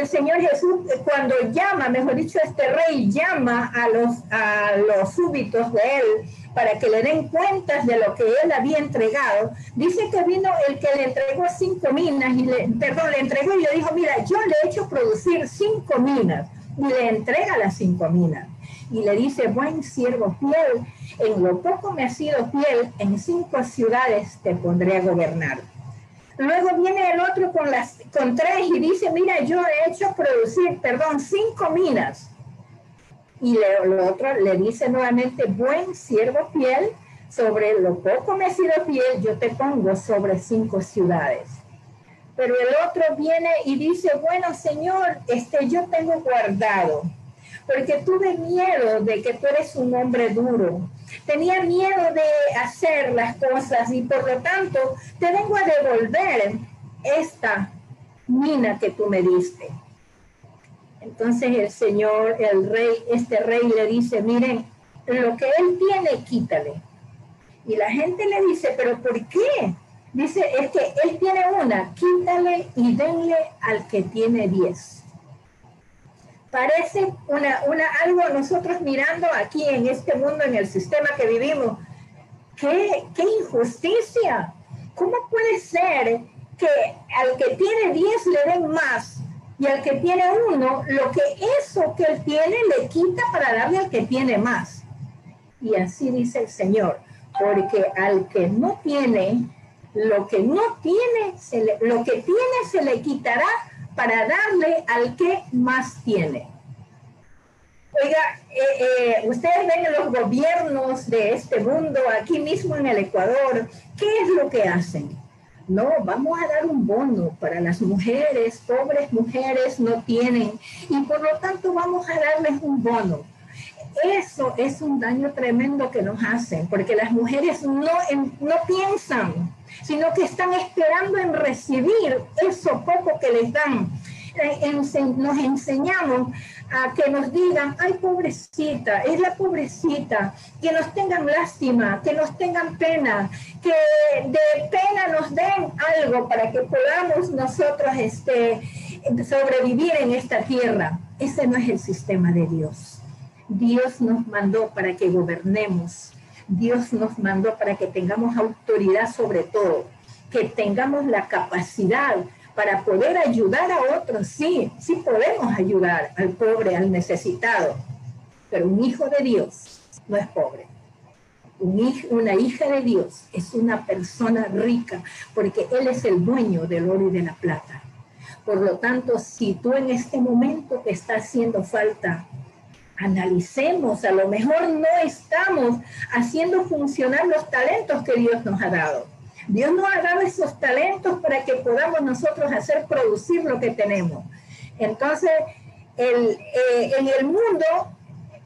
el Señor Jesús cuando llama, mejor dicho, este rey llama a los, a los súbitos de él para que le den cuentas de lo que él había entregado, dice que vino el que le entregó cinco minas, y le, perdón, le entregó y le dijo, mira, yo le he hecho producir cinco minas, y le entrega las cinco minas. Y le dice, buen siervo fiel, en lo poco me has sido fiel, en cinco ciudades te pondré a gobernar. Luego viene el otro con, las, con tres y dice, mira, yo he hecho producir, perdón, cinco minas. Y el otro le dice nuevamente, buen siervo fiel, sobre lo poco me has sido fiel, yo te pongo sobre cinco ciudades. Pero el otro viene y dice, bueno, Señor, este, yo tengo guardado, porque tuve miedo de que tú eres un hombre duro tenía miedo de hacer las cosas y por lo tanto te vengo a devolver esta mina que tú me diste. Entonces el Señor, el rey, este rey le dice, miren, lo que él tiene, quítale. Y la gente le dice, pero ¿por qué? Dice, es que él tiene una, quítale y denle al que tiene diez parece una, una, algo nosotros mirando aquí en este mundo, en el sistema que vivimos. ¡Qué, qué injusticia! ¿Cómo puede ser que al que tiene 10 le den más y al que tiene uno, lo que eso que él tiene le quita para darle al que tiene más? Y así dice el Señor, porque al que no tiene, lo que no tiene, se le, lo que tiene se le quitará para darle al que más tiene. Oiga, eh, eh, ustedes ven en los gobiernos de este mundo, aquí mismo en el Ecuador, ¿qué es lo que hacen? No, vamos a dar un bono para las mujeres, pobres mujeres no tienen, y por lo tanto vamos a darles un bono. Eso es un daño tremendo que nos hacen, porque las mujeres no, no piensan, sino que están esperando en recibir eso poco que les dan. Eh, nos enseñamos a que nos digan, ay pobrecita, es la pobrecita, que nos tengan lástima, que nos tengan pena, que de pena nos den algo para que podamos nosotros este, sobrevivir en esta tierra. Ese no es el sistema de Dios. Dios nos mandó para que gobernemos. Dios nos mandó para que tengamos autoridad sobre todo, que tengamos la capacidad para poder ayudar a otros. Sí, sí podemos ayudar al pobre, al necesitado, pero un hijo de Dios no es pobre. una hija de Dios es una persona rica porque Él es el dueño del oro y de la plata. Por lo tanto, si tú en este momento te está haciendo falta analicemos, a lo mejor no estamos haciendo funcionar los talentos que Dios nos ha dado. Dios nos ha dado esos talentos para que podamos nosotros hacer producir lo que tenemos. Entonces, eh, en el mundo,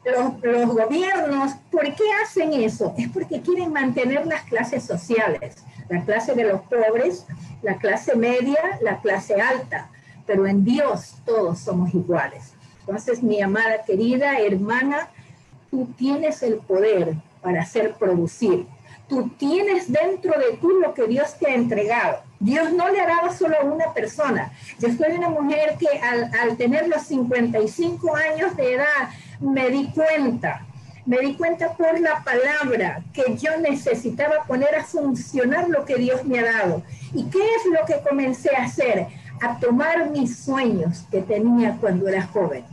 los, los gobiernos, ¿por qué hacen eso? Es porque quieren mantener las clases sociales, la clase de los pobres, la clase media, la clase alta, pero en Dios todos somos iguales. Entonces, mi amada querida hermana, tú tienes el poder para hacer producir. Tú tienes dentro de ti lo que Dios te ha entregado. Dios no le ha dado solo a una persona. Yo soy una mujer que al tener los 55 años de edad me di cuenta me di cuenta por la palabra que yo necesitaba poner a funcionar lo que Dios me ha dado. ¿Y qué es lo que comencé a hacer? A tomar mis sueños que tenía cuando era joven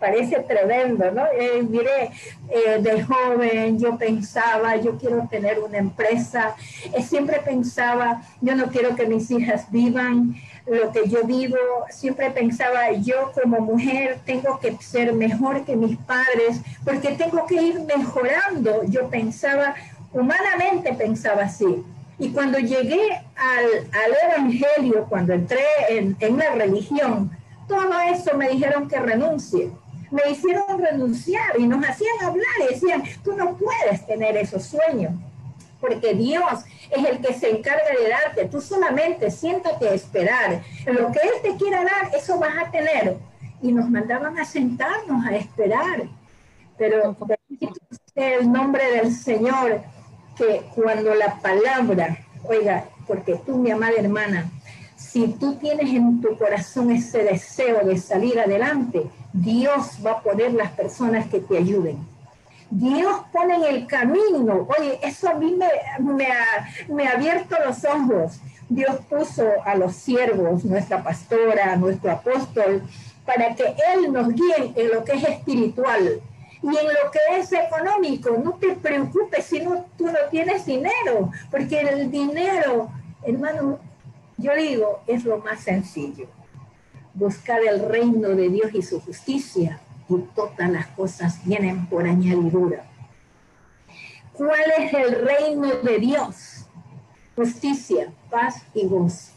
parece tremendo, ¿no? Eh, mire, eh, de joven yo pensaba, yo quiero tener una empresa, eh, siempre pensaba, yo no quiero que mis hijas vivan lo que yo vivo, siempre pensaba, yo como mujer tengo que ser mejor que mis padres, porque tengo que ir mejorando, yo pensaba, humanamente pensaba así. Y cuando llegué al, al Evangelio, cuando entré en, en la religión, todo eso me dijeron que renuncie me hicieron renunciar y nos hacían hablar y decían, tú no puedes tener esos sueños, porque Dios es el que se encarga de darte, tú solamente siéntate a esperar, lo que Él te quiera dar, eso vas a tener. Y nos mandaban a sentarnos a esperar, pero el nombre del Señor, que cuando la palabra, oiga, porque tú, mi amada hermana, si tú tienes en tu corazón ese deseo de salir adelante, Dios va a poner las personas que te ayuden. Dios pone en el camino. Oye, eso a mí me, ha, me ha abierto los ojos. Dios puso a los siervos, nuestra pastora, nuestro apóstol, para que Él nos guíe en lo que es espiritual y en lo que es económico. No te preocupes si no, tú no tienes dinero, porque el dinero, hermano, yo digo, es lo más sencillo. Buscar el reino de Dios y su justicia y todas las cosas vienen por añadidura. ¿Cuál es el reino de Dios? Justicia, paz y gozo.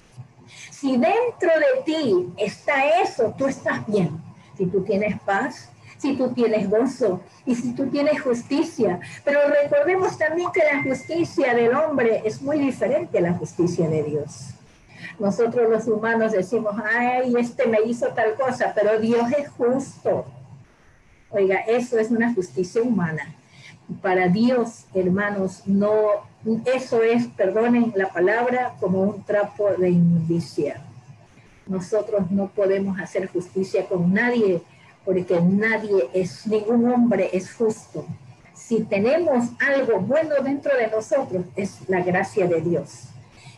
Si dentro de ti está eso, tú estás bien. Si tú tienes paz, si tú tienes gozo y si tú tienes justicia. Pero recordemos también que la justicia del hombre es muy diferente a la justicia de Dios. Nosotros los humanos decimos, ay, este me hizo tal cosa, pero Dios es justo. Oiga, eso es una justicia humana. Para Dios, hermanos, no, eso es, perdonen la palabra, como un trapo de inmundicia. Nosotros no podemos hacer justicia con nadie porque nadie es, ningún hombre es justo. Si tenemos algo bueno dentro de nosotros, es la gracia de Dios.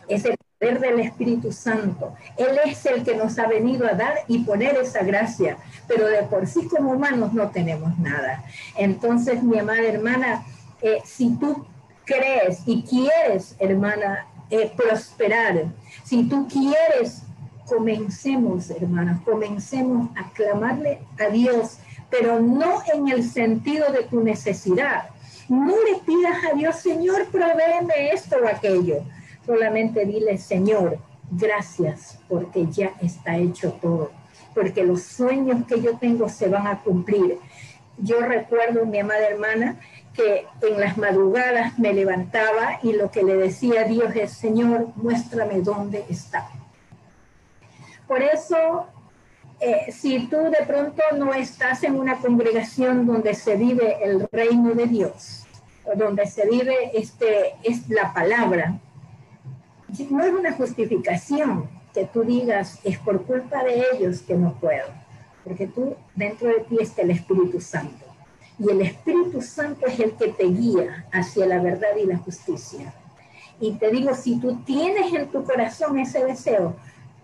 Es del Espíritu Santo. Él es el que nos ha venido a dar y poner esa gracia, pero de por sí como humanos no tenemos nada. Entonces, mi amada hermana, eh, si tú crees y quieres, hermana, eh, prosperar, si tú quieres, comencemos, hermana, comencemos a clamarle a Dios, pero no en el sentido de tu necesidad. No le pidas a Dios, Señor, provéeme esto o aquello Solamente dile, Señor, gracias porque ya está hecho todo, porque los sueños que yo tengo se van a cumplir. Yo recuerdo, mi amada hermana, que en las madrugadas me levantaba y lo que le decía a Dios es, Señor, muéstrame dónde está. Por eso, eh, si tú de pronto no estás en una congregación donde se vive el reino de Dios, donde se vive este, es la palabra, no es una justificación que tú digas, es por culpa de ellos que no puedo, porque tú dentro de ti está el Espíritu Santo. Y el Espíritu Santo es el que te guía hacia la verdad y la justicia. Y te digo, si tú tienes en tu corazón ese deseo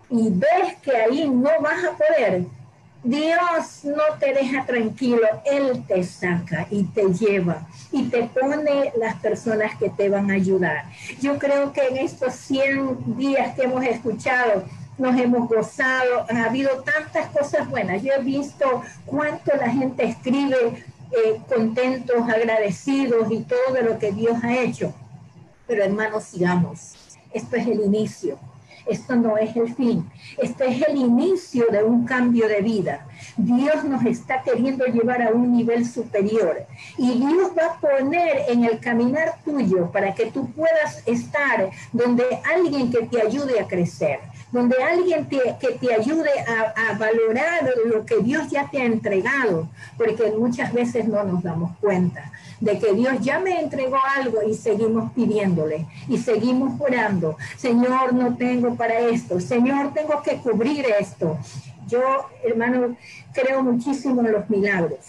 y ves que ahí no vas a poder, Dios no te deja tranquilo, Él te saca y te lleva y te pone las personas que te van a ayudar. Yo creo que en estos 100 días que hemos escuchado, nos hemos gozado, ha habido tantas cosas buenas. Yo he visto cuánto la gente escribe eh, contentos, agradecidos y todo de lo que Dios ha hecho. Pero hermanos, sigamos. Esto es el inicio. Esto no es el fin, este es el inicio de un cambio de vida. Dios nos está queriendo llevar a un nivel superior y Dios va a poner en el caminar tuyo para que tú puedas estar donde alguien que te ayude a crecer, donde alguien que te ayude a, a valorar lo que Dios ya te ha entregado, porque muchas veces no nos damos cuenta de que Dios ya me entregó algo y seguimos pidiéndole y seguimos orando. Señor, no tengo para esto. Señor, tengo que cubrir esto. Yo, hermano, creo muchísimo en los milagros.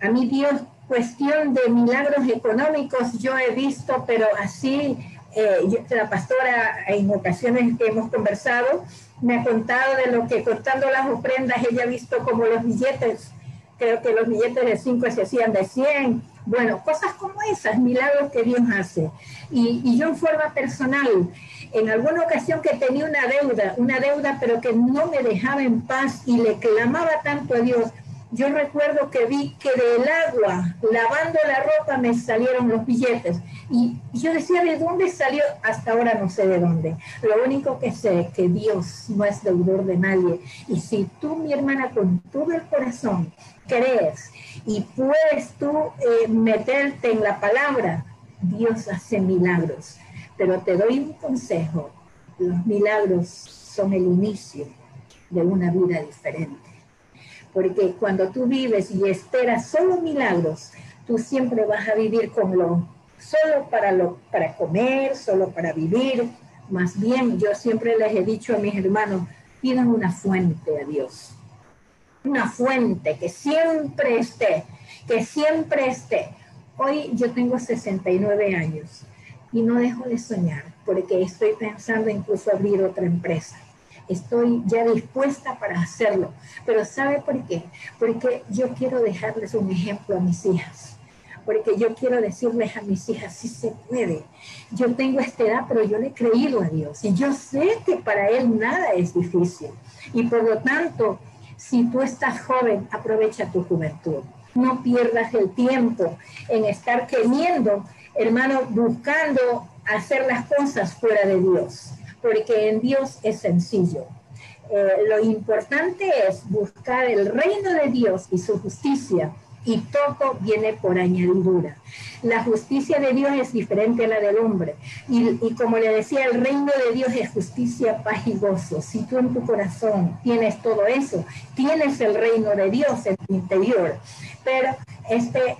A mí Dios, cuestión de milagros económicos, yo he visto, pero así, eh, la pastora en ocasiones que hemos conversado, me ha contado de lo que cortando las ofrendas ella ha visto como los billetes creo que los billetes de 5 se hacían de 100. Bueno, cosas como esas, milagros que Dios hace. Y, y yo en forma personal, en alguna ocasión que tenía una deuda, una deuda pero que no me dejaba en paz y le clamaba tanto a Dios, yo recuerdo que vi que del agua, lavando la ropa, me salieron los billetes. Y yo decía, ¿de dónde salió? Hasta ahora no sé de dónde. Lo único que sé es que Dios no es deudor de nadie. Y si tú, mi hermana, con todo el corazón crees y puedes tú eh, meterte en la palabra, Dios hace milagros. Pero te doy un consejo, los milagros son el inicio de una vida diferente porque cuando tú vives y esperas solo milagros, tú siempre vas a vivir con lo solo para lo para comer, solo para vivir. Más bien, yo siempre les he dicho a mis hermanos, pidan una fuente a Dios. Una fuente que siempre esté, que siempre esté. Hoy yo tengo 69 años y no dejo de soñar porque estoy pensando incluso abrir otra empresa estoy ya dispuesta para hacerlo. Pero ¿sabe por qué? Porque yo quiero dejarles un ejemplo a mis hijas. Porque yo quiero decirles a mis hijas, sí se puede. Yo tengo esta edad, pero yo le he creído a Dios. Y yo sé que para Él nada es difícil. Y por lo tanto, si tú estás joven, aprovecha tu juventud. No pierdas el tiempo en estar queriendo, hermano, buscando hacer las cosas fuera de Dios porque en Dios es sencillo. Eh, lo importante es buscar el reino de Dios y su justicia y todo viene por añadidura. La justicia de Dios es diferente a la del hombre. Y, y, como le decía, el reino de Dios es justicia, paz y gozo. Si tú en tu corazón tienes todo eso, tienes el reino de Dios en tu interior. Pero este,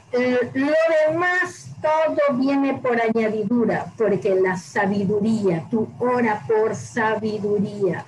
lo demás todo viene por añadidura, porque la sabiduría, tú ora por sabiduría.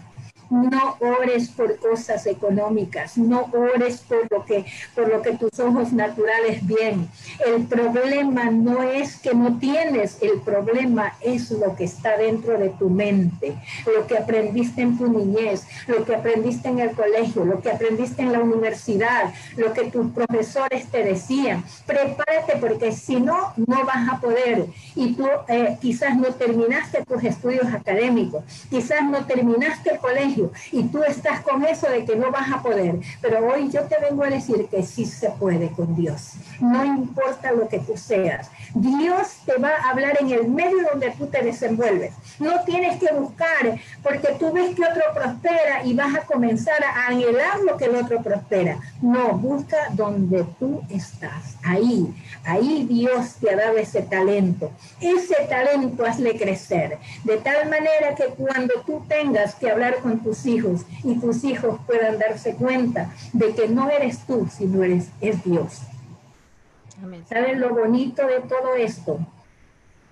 No ores por cosas económicas, no ores por lo que por lo que tus ojos naturales ven. El problema no es que no tienes, el problema es lo que está dentro de tu mente, lo que aprendiste en tu niñez, lo que aprendiste en el colegio, lo que aprendiste en la universidad, lo que tus profesores te decían. Prepárate porque si no, no vas a poder. Y tú eh, quizás no terminaste tus estudios académicos, quizás no terminaste el colegio y tú estás con eso de que no vas a poder. Pero hoy yo te vengo a decir que sí se puede con Dios. No importa lo que tú seas. Dios te va a hablar en el medio donde tú te desenvuelves. No tienes que buscar porque tú ves que otro prospera y vas a comenzar a anhelar lo que el otro prospera. No, busca donde tú estás. Ahí, ahí Dios te ha dado ese talento. Ese talento hazle crecer. De tal manera que cuando tú tengas que hablar con tu hijos y tus hijos puedan darse cuenta de que no eres tú, sino eres es Dios. ¿Sabes lo bonito de todo esto?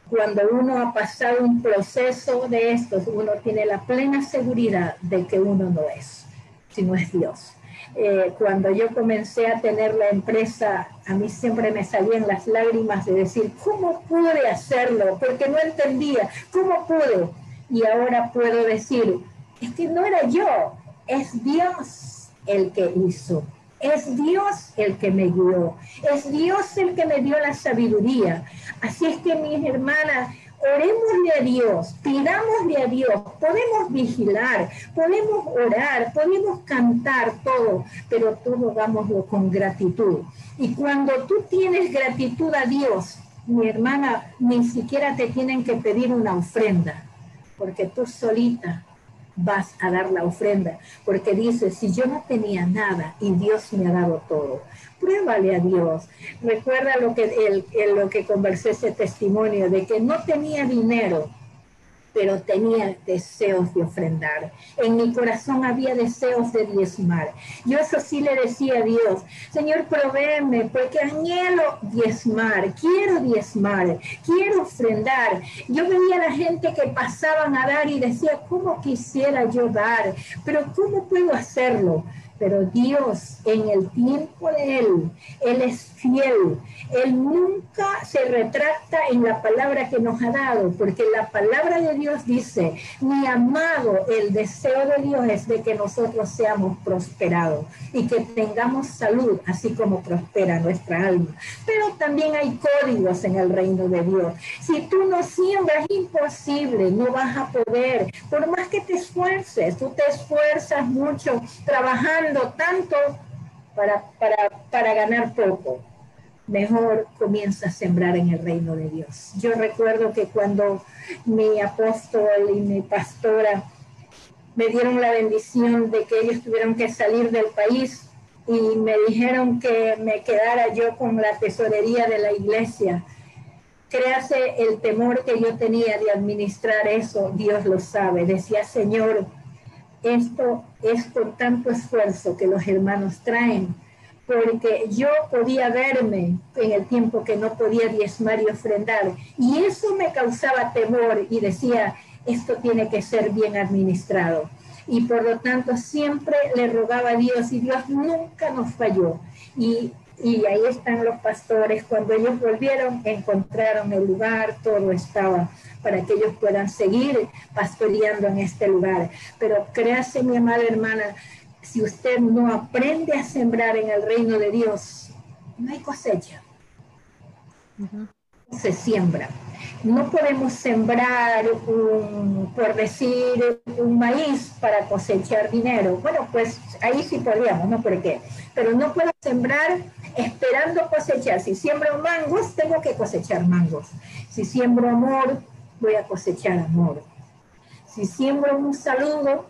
Cuando uno ha pasado un proceso de estos, uno tiene la plena seguridad de que uno no es, sino es Dios. Eh, cuando yo comencé a tener la empresa, a mí siempre me salían las lágrimas de decir, ¿cómo pude hacerlo? Porque no entendía, ¿cómo pude? Y ahora puedo decir, es que no era yo, es Dios el que hizo. Es Dios el que me guió. Es Dios el que me dio la sabiduría. Así es que mis hermanas, orémosle a Dios, pidámosle a Dios. Podemos vigilar, podemos orar, podemos cantar todo, pero todo hagámoslo con gratitud. Y cuando tú tienes gratitud a Dios, mi hermana, ni siquiera te tienen que pedir una ofrenda, porque tú solita vas a dar la ofrenda, porque dice, si yo no tenía nada y Dios me ha dado todo, pruébale a Dios. Recuerda lo que, el, lo que conversé ese testimonio de que no tenía dinero, pero tenía deseos de ofrendar. En mi corazón había deseos de diezmar. Yo eso sí le decía a Dios, Señor, provéeme, porque anhelo diezmar, quiero diezmar, quiero ofrendar. Yo veía a la gente que pasaban a dar y decía, ¿cómo quisiera yo dar? Pero ¿cómo puedo hacerlo? Pero Dios en el tiempo de Él, Él es fiel. Él nunca se retracta en la palabra que nos ha dado, porque la palabra de Dios dice, mi amado, el deseo de Dios es de que nosotros seamos prosperados y que tengamos salud, así como prospera nuestra alma. Pero también hay códigos en el reino de Dios. Si tú no siembras, imposible, no vas a poder. Por más que te esfuerces, tú te esfuerzas mucho trabajando tanto para, para, para ganar poco mejor comienza a sembrar en el reino de Dios. Yo recuerdo que cuando mi apóstol y mi pastora me dieron la bendición de que ellos tuvieron que salir del país y me dijeron que me quedara yo con la tesorería de la iglesia. Créase el temor que yo tenía de administrar eso, Dios lo sabe. Decía, Señor, esto es por tanto esfuerzo que los hermanos traen porque yo podía verme en el tiempo que no podía diezmar y ofrendar. Y eso me causaba temor y decía, esto tiene que ser bien administrado. Y por lo tanto siempre le rogaba a Dios y Dios nunca nos falló. Y, y ahí están los pastores. Cuando ellos volvieron, encontraron el lugar, todo estaba para que ellos puedan seguir pastoreando en este lugar. Pero créase, mi amada hermana, si usted no aprende a sembrar en el reino de Dios, no hay cosecha. Se siembra. No podemos sembrar, un, por decir, un maíz para cosechar dinero. Bueno, pues ahí sí podríamos, ¿no? ¿Por qué? Pero no puedo sembrar esperando cosechar. Si siembro mangos, tengo que cosechar mangos. Si siembro amor, voy a cosechar amor. Si siembro un saludo,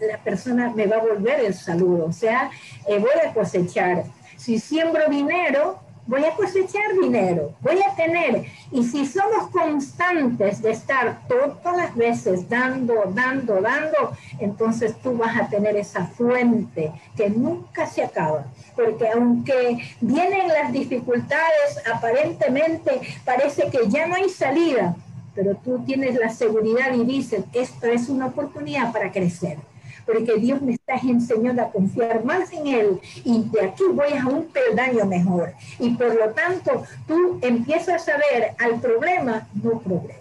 la persona me va a volver el saludo, o sea, eh, voy a cosechar. Si siembro dinero, voy a cosechar dinero, voy a tener. Y si somos constantes de estar todas las veces dando, dando, dando, entonces tú vas a tener esa fuente que nunca se acaba. Porque aunque vienen las dificultades, aparentemente parece que ya no hay salida, pero tú tienes la seguridad y dices, esto es una oportunidad para crecer, porque Dios me está enseñando a confiar más en Él y de aquí voy a un peldaño mejor. Y por lo tanto, tú empiezas a ver al problema, no problema.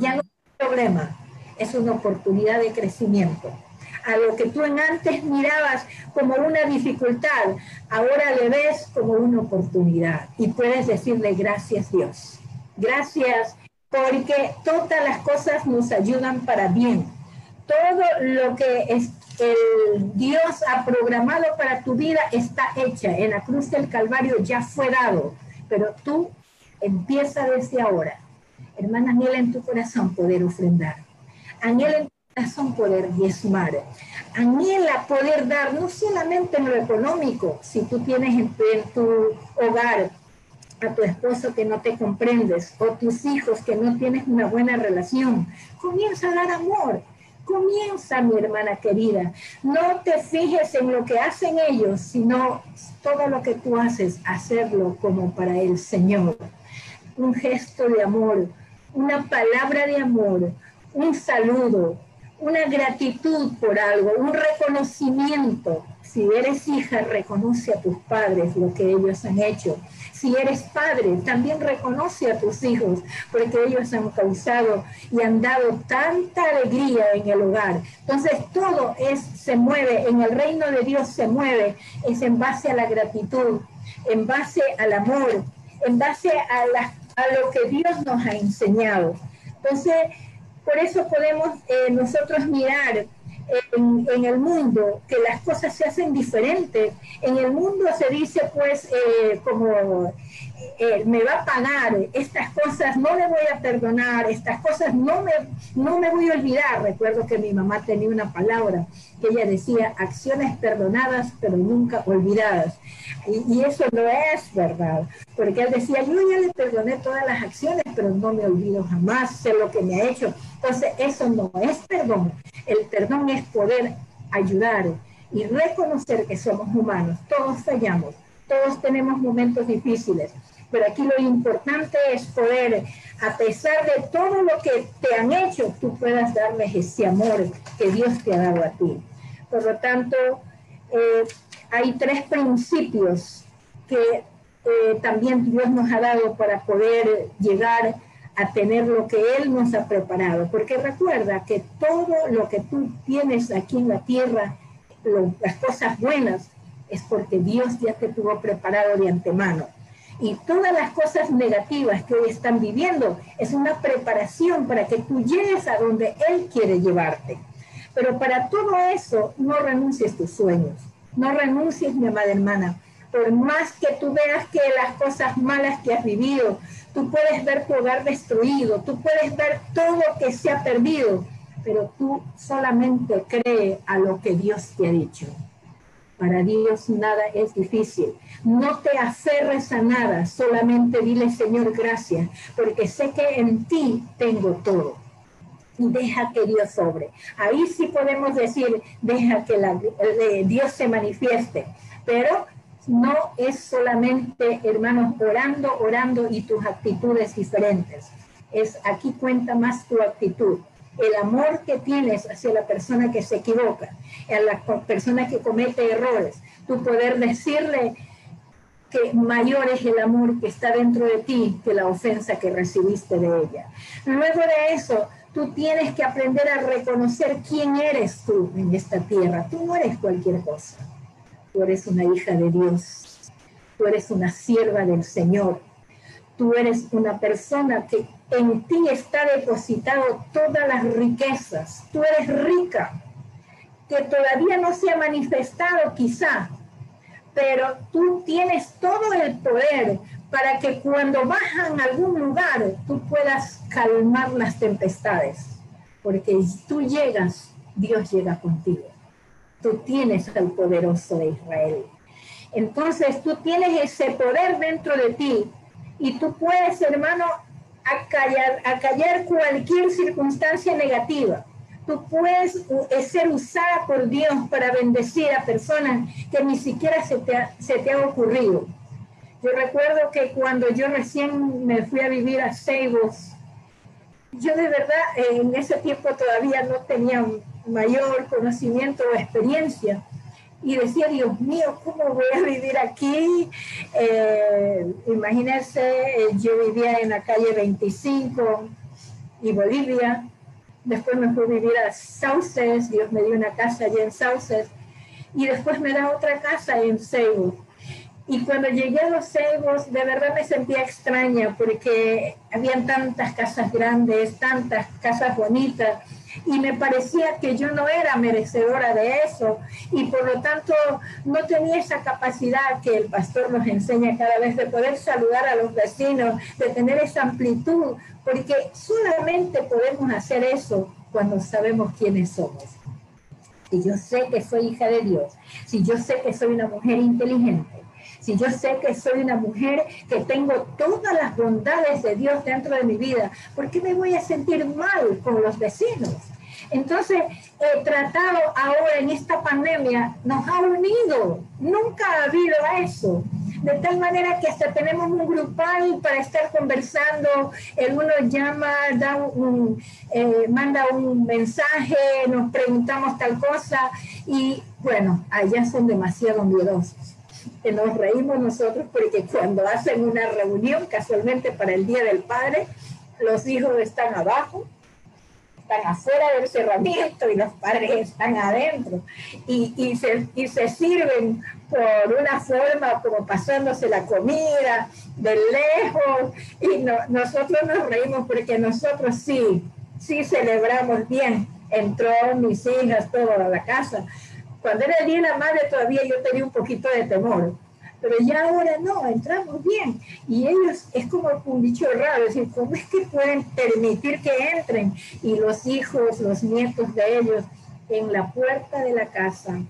Ya no es problema, es una oportunidad de crecimiento. A lo que tú en antes mirabas como una dificultad, ahora le ves como una oportunidad y puedes decirle gracias Dios. Gracias porque todas las cosas nos ayudan para bien. Todo lo que es, el Dios ha programado para tu vida está hecha. En la cruz del Calvario ya fue dado, pero tú empieza desde ahora. Hermana, anhela en tu corazón poder ofrendar. Anhela en tu corazón poder diezmar. Anhela poder dar, no solamente en lo económico, si tú tienes en tu hogar a tu esposo que no te comprendes o tus hijos que no tienes una buena relación. Comienza a dar amor. Comienza, mi hermana querida. No te fijes en lo que hacen ellos, sino todo lo que tú haces, hacerlo como para el Señor. Un gesto de amor, una palabra de amor, un saludo, una gratitud por algo, un reconocimiento. Si eres hija, reconoce a tus padres lo que ellos han hecho si eres padre, también reconoce a tus hijos, porque ellos han causado y han dado tanta alegría en el hogar. Entonces todo es, se mueve, en el reino de Dios se mueve, es en base a la gratitud, en base al amor, en base a, lo que Dios nos ha enseñado. Entonces, por eso podemos eh, nosotros mirar en, el mundo que las cosas se hacen diferentes. En el mundo se dice pues eh, como eh, me va a pagar, estas cosas no le voy a perdonar, estas cosas no me, no me voy a olvidar. Recuerdo que mi mamá tenía una palabra que ella decía, acciones perdonadas pero nunca olvidadas. Y, y eso no es verdad, porque él decía, yo ya le perdoné todas las acciones, pero no me olvido jamás, sé lo que me ha hecho. Entonces, eso no es perdón. El perdón es poder ayudar y reconocer que somos humanos, todos fallamos, todos tenemos momentos difíciles, pero aquí lo importante es poder, a pesar de todo lo que te han hecho, tú puedas darles ese amor que Dios te ha dado a ti. Por lo tanto, eh, hay tres principios que eh, también Dios nos ha dado para poder llegar a tener lo que Él nos ha preparado. Porque recuerda que todo lo que tú tienes aquí en la tierra, las cosas buenas, es porque Dios ya te tuvo preparado de antemano. Y todas las cosas negativas que hoy están viviendo es una preparación para que tú llegues a donde Él quiere llevarte. Pero para todo eso, no renuncies tus sueños. No renuncies, mi amada hermana. Por más que tú veas que las cosas malas que has vivido, tú puedes ver tu hogar destruido, tú puedes ver todo que se ha perdido, pero tú solamente cree a lo que Dios te ha dicho. Para Dios nada es difícil. No te aferres a nada, solamente dile Señor gracias, porque sé que en ti tengo todo. Y deja que Dios sobre. Ahí sí podemos decir, deja que la, eh, Dios se manifieste. Pero no es solamente, hermanos, orando, orando y tus actitudes diferentes. Es aquí cuenta más tu actitud el amor que tienes hacia la persona que se equivoca, a la persona que comete errores, tu poder decirle que mayor es el amor que está dentro de ti que la ofensa que recibiste de ella. Luego de eso, tú tienes que aprender a reconocer quién eres tú en esta tierra. Tú no eres cualquier cosa. Tú eres una hija de Dios. Tú eres una sierva del Señor. Tú eres una persona que en ti está depositado todas las riquezas. Tú eres rica, que todavía no se ha manifestado quizá, pero tú tienes todo el poder para que cuando bajan a algún lugar tú puedas calmar las tempestades, porque tú llegas, Dios llega contigo. Tú tienes al poderoso de Israel. Entonces tú tienes ese poder dentro de ti y tú puedes, hermano, a callar, a callar cualquier circunstancia negativa. Tú puedes eh, ser usada por Dios para bendecir a personas que ni siquiera se te, ha, se te ha ocurrido. Yo recuerdo que cuando yo recién me fui a vivir a Seibos, yo de verdad en ese tiempo todavía no tenía mayor conocimiento o experiencia, y decía, Dios mío, ¿cómo voy a vivir aquí? Eh, imagínense, eh, yo vivía en la calle 25 y Bolivia, después me fui a vivir a Sauces, Dios me dio una casa allí en Sauces, y después me da otra casa en Cebu. Y cuando llegué a los Cebos, de verdad me sentía extraña porque habían tantas casas grandes, tantas casas bonitas, y me parecía que yo no era merecedora de eso y por lo tanto no tenía esa capacidad que el pastor nos enseña cada vez de poder saludar a los vecinos, de tener esa amplitud, porque solamente podemos hacer eso cuando sabemos quiénes somos. Si yo sé que soy hija de Dios, si yo sé que soy una mujer inteligente, si yo sé que soy una mujer que tengo todas las bondades de Dios dentro de mi vida, ¿por qué me voy a sentir mal con los vecinos? Entonces, el tratado ahora en esta pandemia nos ha unido. Nunca ha habido eso. De tal manera que hasta tenemos un grupal para estar conversando. El uno llama, da un, eh, manda un mensaje, nos preguntamos tal cosa. Y bueno, allá son demasiado miedosos que nos reímos nosotros porque cuando hacen una reunión, casualmente para el Día del Padre, los hijos están abajo, están afuera del cerramiento y los padres están adentro. Y, y, se, y se sirven por una forma como pasándose la comida de lejos. Y no, nosotros nos reímos porque nosotros sí, sí celebramos bien. Entró mis hijas, toda la casa, cuando era el Día de la Madre todavía yo tenía un poquito de temor, pero ya ahora no, entramos bien. Y ellos, es como un dicho raro, es decir, ¿cómo es que pueden permitir que entren? Y los hijos, los nietos de ellos, en la puerta de la casa,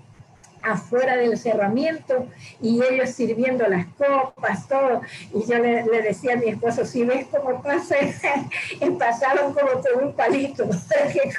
afuera del cerramiento y ellos sirviendo las copas, todo. Y yo le, decía a mi esposo, si ves cómo pasa, pasaron como con un palito para que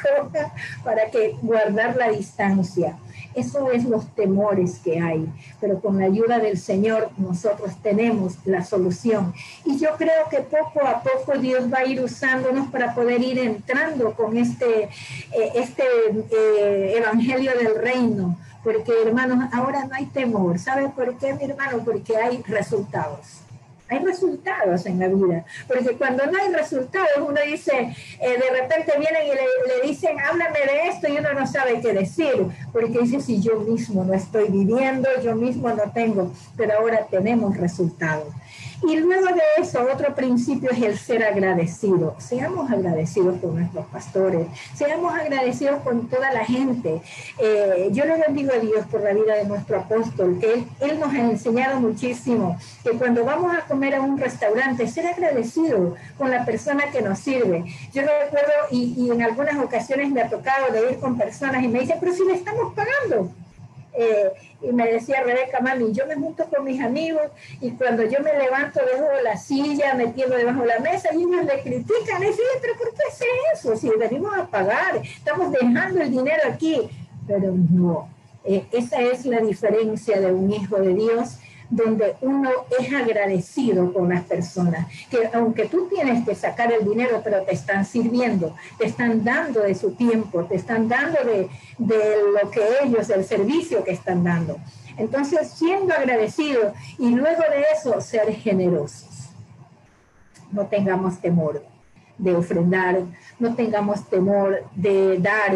para que guardar la distancia. Eso es los temores que hay, pero con la ayuda del Señor nosotros tenemos la solución. Y yo creo que poco a poco Dios va a ir usándonos para poder ir entrando con este, eh, este eh, evangelio del reino, Porque hermanos, ahora no hay temor. ¿Sabe por qué, mi hermano? Porque hay resultados hay resultados en la vida, porque cuando no hay resultados, uno dice, eh, de repente vienen y le, le, dicen, háblame de esto, y uno no sabe qué decir, porque dice, si yo mismo no estoy viviendo, yo mismo no tengo, pero ahora tenemos resultados. Y luego de eso, otro principio es el ser agradecido. Seamos agradecidos con nuestros pastores, seamos agradecidos con toda la gente. Eh, yo le bendigo a Dios por la vida de nuestro apóstol, que él, él, nos ha enseñado muchísimo, que cuando vamos a comer a un restaurante, ser agradecido con la persona que nos sirve. Yo recuerdo, y, y en algunas ocasiones me ha tocado de ir con personas y me dicen, pero si le estamos pagando. Eh, y me decía Rebeca, mami, yo me junto con mis amigos y cuando yo me levanto dejo la silla metiendo debajo de la mesa y ellos le critican, y dicen, pero ¿por qué hace eso? Si venimos a pagar, estamos dejando el dinero aquí. Pero no, eh, esa es la diferencia de un hijo de Dios donde uno es agradecido con las personas, que aunque tú tienes que sacar el dinero, pero te están sirviendo, te están dando de su tiempo, te están dando de, de lo que ellos, el servicio que están dando. Entonces, siendo agradecido y luego de eso, ser generosos. No tengamos temor de ofrendar, no tengamos temor de dar,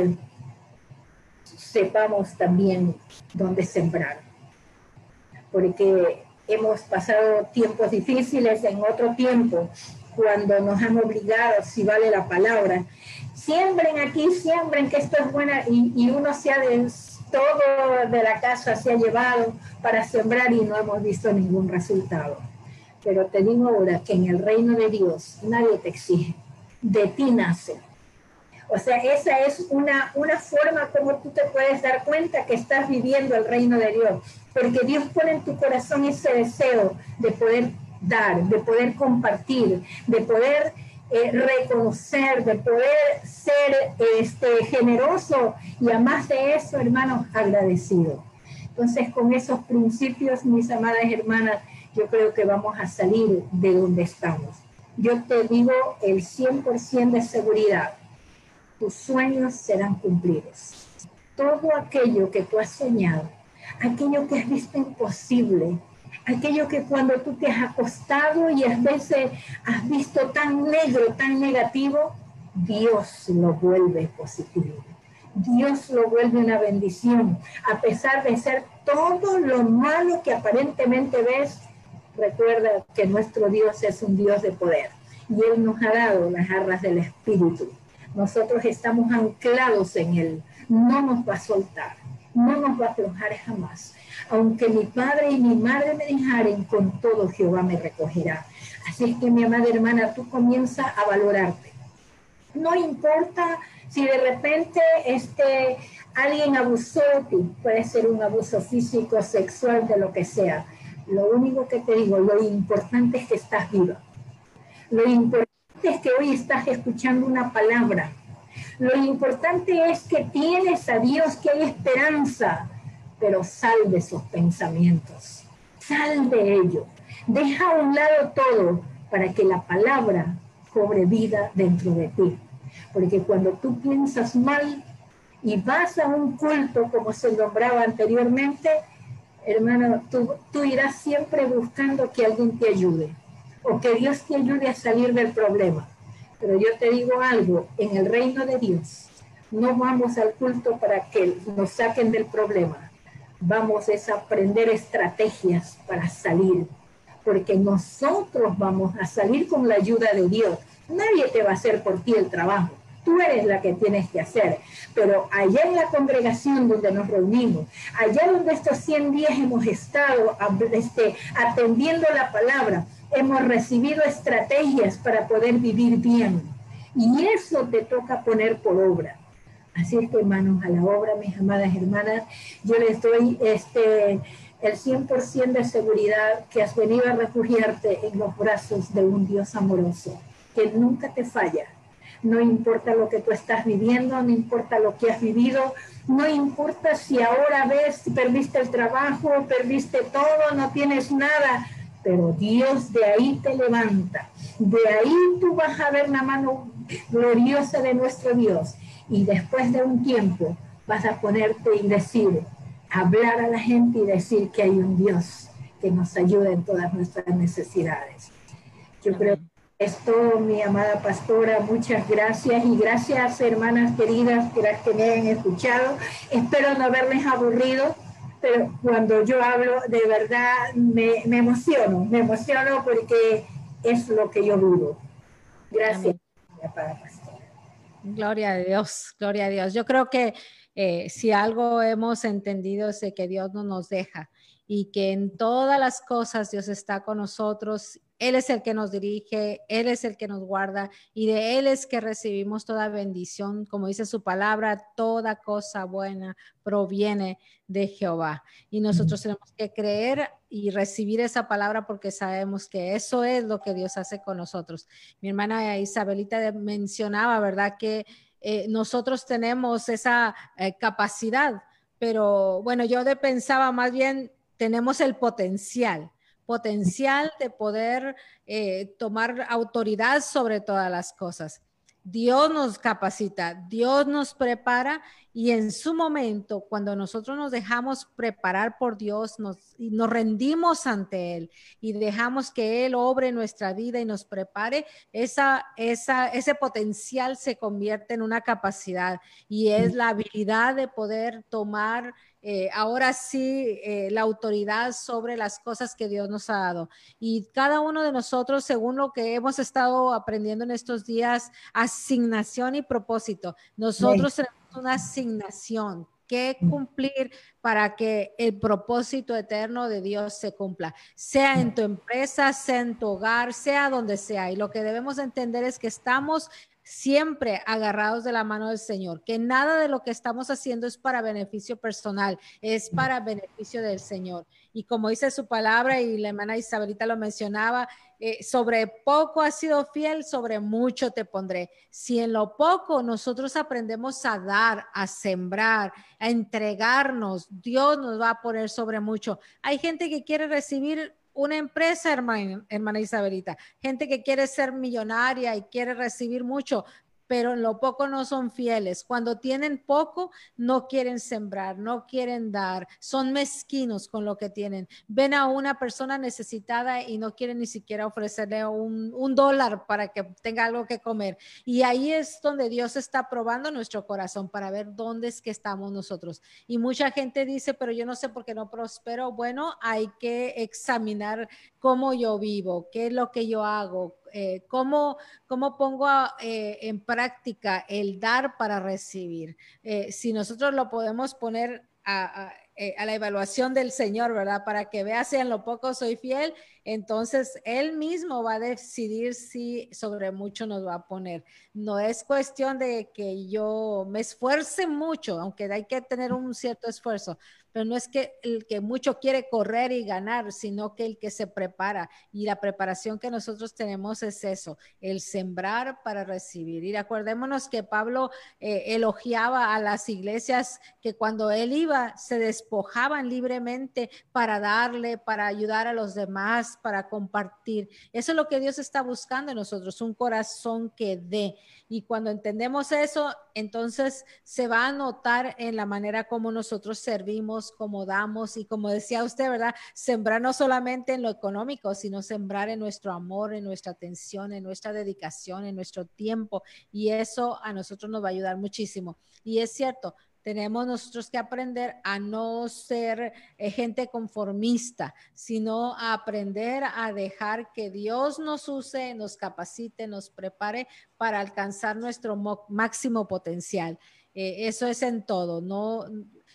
sepamos también dónde sembrar porque hemos pasado tiempos difíciles en otro tiempo, cuando nos han obligado, si vale la palabra, siembren aquí, siembren que esto es buena, y, uno se ha de, todo de la casa se ha llevado para sembrar y no hemos visto ningún resultado. Pero te digo ahora que en el reino de Dios nadie te exige, de ti nace. O sea, esa es una, una forma como tú te puedes dar cuenta que estás viviendo el reino de Dios porque Dios pone en tu corazón ese deseo de poder dar, de poder compartir, de poder eh, reconocer, de poder ser este, generoso y además de eso, hermanos, agradecido. Entonces, con esos principios, mis amadas hermanas, yo creo que vamos a salir de donde estamos. Yo te digo el 100% de seguridad, tus sueños serán cumplidos. Todo aquello que tú has soñado, aquello que has visto imposible, aquello que cuando tú te has acostado y a veces has visto tan negro, tan negativo, Dios lo vuelve positivo. Dios lo vuelve una bendición, a pesar de ser todo lo malo que aparentemente ves. Recuerda que nuestro Dios es un Dios de poder y Él nos ha dado las arras del Espíritu. Nosotros estamos anclados en Él, no nos va a soltar no nos va a aflojar jamás. Aunque mi padre y mi madre me dejaren, con todo Jehová me recogerá. Así es que mi amada hermana, tú comienza a valorarte. No importa si de repente este, alguien abusó de ti, puede ser un abuso físico, sexual, de lo que sea. Lo único que te digo, lo importante es que estás viva. Lo importante es que hoy estás escuchando una palabra lo importante es que tienes a Dios, que hay esperanza, pero sal de esos pensamientos, sal de ello, deja a un lado todo para que la palabra cobre vida dentro de ti. Porque cuando tú piensas mal y vas a un culto como se nombraba anteriormente, hermano, tú, tú irás siempre buscando que alguien te ayude o que Dios te ayude a salir del problema pero yo te digo algo, en el reino de Dios no vamos al culto para que nos saquen del problema. Vamos a aprender estrategias para salir, porque nosotros vamos a salir con la ayuda de Dios. Nadie te va a hacer por ti el trabajo. Tú eres la que tienes que hacer. Pero allá en la congregación donde nos reunimos, allá donde estos 100 días hemos estado este, atendiendo la palabra, hemos recibido estrategias para poder vivir bien. Y eso te toca poner por obra. Así es que, hermanos, a la obra, mis amadas hermanas, yo les doy este, el 100% de seguridad que has venido a refugiarte en los brazos de un Dios amoroso, que nunca te falla. No importa lo que tú estás viviendo, no importa lo que has vivido, no importa si ahora ves, perdiste el trabajo, perdiste todo, no tienes nada, pero Dios de ahí te levanta. De ahí tú vas a ver la mano gloriosa de nuestro Dios. Y después de un tiempo vas a ponerte y decir, hablar a la gente y decir que hay un Dios que nos ayuda en todas nuestras necesidades. Yo creo que esto, mi amada pastora, muchas gracias y gracias hermanas queridas que las que me hayan escuchado. Espero no haberles aburrido, pero cuando yo hablo de verdad me, emociono, me emociono porque es lo que yo dudo. Gracias. Gloria a Dios, gloria a Dios. Yo creo que eh, si algo hemos entendido es que Dios no nos deja y que en todas las cosas Dios está con nosotros. Él es el que nos dirige, Él es el que nos guarda y de Él es que recibimos toda bendición. Como dice su palabra, toda cosa buena proviene de Jehová. Y nosotros tenemos que creer y recibir esa palabra porque sabemos que eso es lo que Dios hace con nosotros. Mi hermana Isabelita mencionaba, ¿verdad? Que eh, nosotros tenemos esa eh, capacidad, pero bueno, yo de pensaba más bien tenemos el potencial, potencial de poder eh, tomar autoridad sobre todas las cosas. Dios nos capacita, Dios nos prepara y en su momento, cuando nosotros nos dejamos preparar por Dios, nos, y nos rendimos ante Él y dejamos que Él obre nuestra vida y nos prepare, esa, esa, ese potencial se convierte en una capacidad y es la habilidad de poder tomar eh, ahora sí eh, la autoridad sobre las cosas que Dios nos ha dado. Y cada uno de nosotros, según lo que hemos estado aprendiendo en estos días, asignación y propósito. Nosotros tenemos una asignación que cumplir para que el propósito eterno de Dios se cumpla, sea en tu empresa, sea en tu hogar, sea donde sea. Y lo que debemos entender es que estamos siempre agarrados de la mano del Señor, que nada de lo que estamos haciendo es para beneficio personal, es para beneficio del Señor. Y como dice su palabra, y la hermana Isabelita lo mencionaba, eh, sobre poco has sido fiel, sobre mucho te pondré. Si en lo poco nosotros aprendemos a dar, a sembrar, a entregarnos, Dios nos va a poner sobre mucho. Hay gente que quiere recibir una empresa, hermana, hermana Isabelita, gente que quiere ser millonaria y quiere recibir mucho, pero en lo poco no son fieles. Cuando tienen poco, no quieren sembrar, no quieren dar, son mezquinos con lo que tienen. Ven a una persona necesitada y no quieren ni siquiera ofrecerle un, dólar para que tenga algo que comer. Y ahí es donde Dios está probando nuestro corazón para ver dónde es que estamos nosotros. Y mucha gente dice, pero yo no sé por qué no prospero. Bueno, hay que examinar cómo yo vivo, qué es lo que yo hago, eh, ¿cómo, pongo eh, en práctica el dar para recibir? Eh, si nosotros lo podemos poner a, la evaluación del Señor, ¿verdad? Para que vea si en lo poco soy fiel, entonces Él mismo va a decidir si sobre mucho nos va a poner. No es cuestión de que yo me esfuerce mucho, aunque hay que tener un cierto esfuerzo, pero no es que el que mucho quiere correr y ganar, sino que el que se prepara. Y la preparación que nosotros tenemos es eso, el sembrar para recibir. Y acordémonos que Pablo eh, elogiaba a las iglesias que cuando él iba se despojaban libremente para darle, para ayudar a los demás, para compartir. Eso es lo que Dios está buscando en nosotros, un corazón que dé. Y cuando entendemos eso, entonces se va a notar en la manera como nosotros servimos, como damos y como decía usted, ¿verdad? Sembrar no solamente en lo económico, sino sembrar en nuestro amor, en nuestra atención, en nuestra dedicación, en nuestro tiempo. Y eso a nosotros nos va a ayudar muchísimo. Y es cierto, tenemos nosotros que aprender a no ser eh, gente conformista, sino a aprender a dejar que Dios nos use, nos capacite, nos prepare para alcanzar nuestro máximo potencial. Eh, eso es en todo, no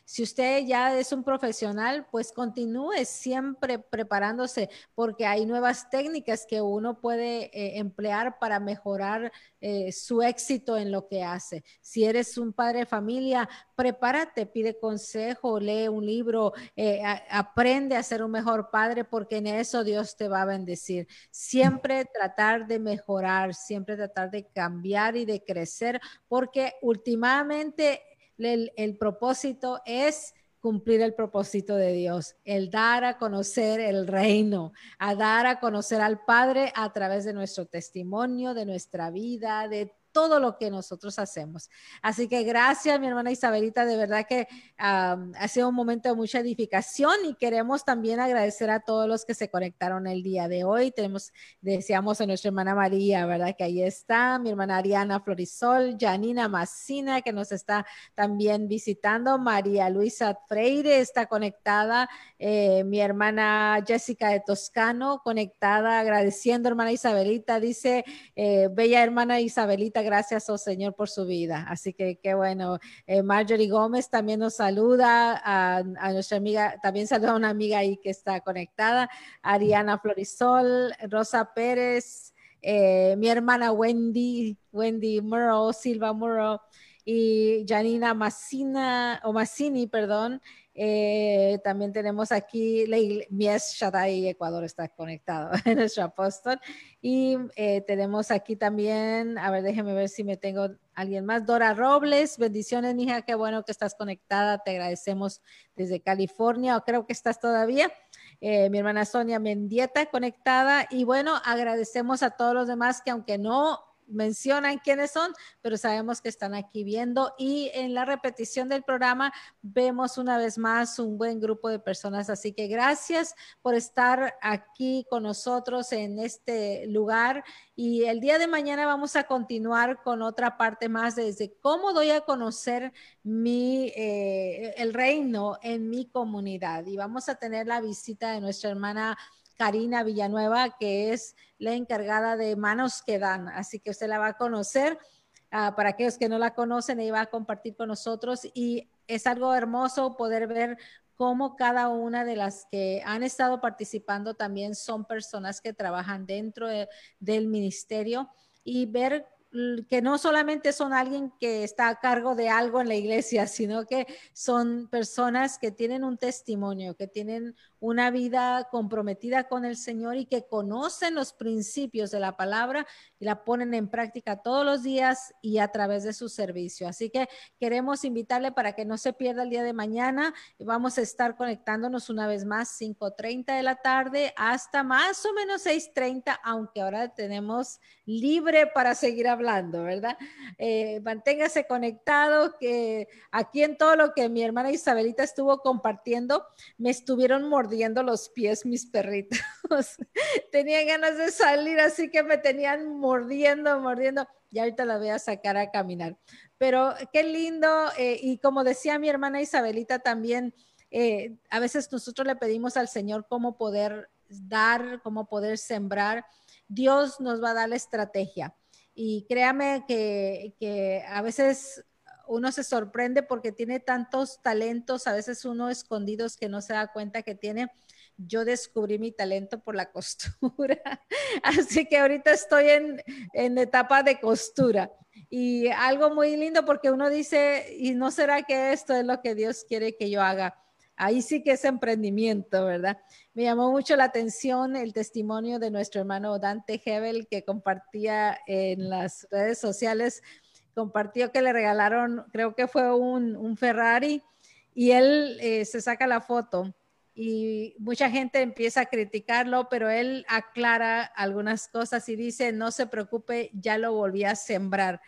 si usted ya es un profesional, pues continúe siempre preparándose porque hay nuevas técnicas que uno puede eh, emplear para mejorar eh, su éxito en lo que hace. Si eres un padre de familia, prepárate, pide consejo, lee un libro, eh, aprende a ser un mejor padre porque en eso Dios te va a bendecir. Siempre tratar de mejorar, siempre tratar de cambiar y de crecer porque últimamente el, propósito es cumplir el propósito de Dios, el dar a conocer el reino, a dar a conocer al Padre a través de nuestro testimonio, de nuestra vida, de todo lo que nosotros hacemos. Así que gracias, mi hermana Isabelita, de verdad que ha sido un momento de mucha edificación y queremos también agradecer a todos los que se conectaron el día de hoy. Tenemos, deseamos a nuestra hermana María, ¿verdad? Que ahí está, mi hermana Ariana Florisol, Janina Massina, que nos está también visitando, María Luisa Freire está conectada, eh, mi hermana Jessica de Toscano conectada, agradeciendo, hermana Isabelita, dice, eh, bella hermana Isabelita, gracias, oh Señor, por su vida. Así que qué bueno. Eh, Marjorie Gómez también nos saluda, a, nuestra amiga, también saluda a una amiga ahí que está conectada, Ariana Florisol, Rosa Pérez, eh, mi hermana Wendy, Wendy Murrow, Silva Murrow y Janina Massina, o Massini, perdón, eh, también tenemos aquí Mies Shaddai, Ecuador está conectado, nuestro apóstol. Y eh, tenemos aquí también, a ver, déjeme ver si me tengo alguien más. Dora Robles, bendiciones, hija, qué bueno que estás conectada. Te agradecemos desde California, o creo que estás todavía. Eh, mi hermana Sonia Mendieta conectada. Y bueno, agradecemos a todos los demás que aunque no mencionan quiénes son, pero sabemos que están aquí viendo y en la repetición del programa vemos una vez más un buen grupo de personas. Así que gracias por estar aquí con nosotros en este lugar y el día de mañana vamos a continuar con otra parte más desde cómo doy a conocer mi, eh, el reino en mi comunidad y vamos a tener la visita de nuestra hermana Karina Villanueva, que es la encargada de Manos que Dan. Así que usted la va a conocer. Ah, para aquellos que no la conocen, ella va a compartir con nosotros y es algo hermoso poder ver cómo cada una de las que han estado participando también son personas que trabajan dentro del ministerio y ver que no solamente son alguien que está a cargo de algo en la iglesia, sino que son personas que tienen un testimonio, que tienen una vida comprometida con el Señor y que conocen los principios de la palabra y la ponen en práctica todos los días y a través de su servicio. Así que queremos invitarle para que no se pierda el día de mañana. Vamos a estar conectándonos una vez más 5.30 de la tarde hasta más o menos 6.30, aunque ahora tenemos libre para seguir hablando, ¿verdad? Eh, manténgase conectado, que aquí en todo lo que mi hermana Isabelita estuvo compartiendo, me estuvieron mordiendo los pies mis perritos. Tenía ganas de salir, así que me tenían mordiendo, mordiendo. Y ahorita la voy a sacar a caminar. Pero qué lindo. Eh, y como decía mi hermana Isabelita también, eh, a veces nosotros le pedimos al Señor cómo poder dar, cómo poder sembrar. Dios nos va a dar la estrategia. Y créame que, que a veces uno se sorprende porque tiene tantos talentos, a veces uno escondidos que no se da cuenta que tiene. Yo descubrí mi talento por la costura, así que ahorita estoy en, en etapa de costura. Y algo muy lindo porque uno dice, ¿y no será que esto es lo que Dios quiere que yo haga? Ahí sí que es emprendimiento, ¿verdad? Me llamó mucho la atención el testimonio de nuestro hermano Dante Hebel que compartía en las redes sociales compartió que le regalaron, creo que fue un, Ferrari, y él eh, se saca la foto y mucha gente empieza a criticarlo, pero él aclara algunas cosas y dice, no se preocupe, ya lo volví a sembrar.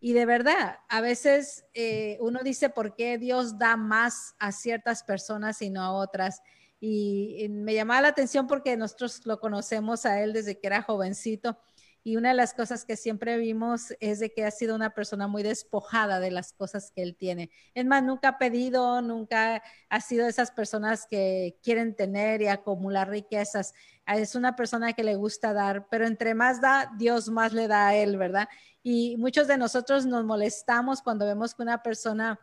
Y de verdad, a veces eh, uno dice, ¿por qué Dios da más a ciertas personas y no a otras? y me llamaba la atención porque nosotros lo conocemos a él desde que era jovencito y una de las cosas que siempre vimos es de que ha sido una persona muy despojada de las cosas que él tiene. Es más, nunca ha pedido, nunca ha sido de esas personas que quieren tener y acumular riquezas. Es una persona que le gusta dar, pero entre más da, Dios más le da a él, ¿verdad? Y muchos de nosotros nos molestamos cuando vemos que una persona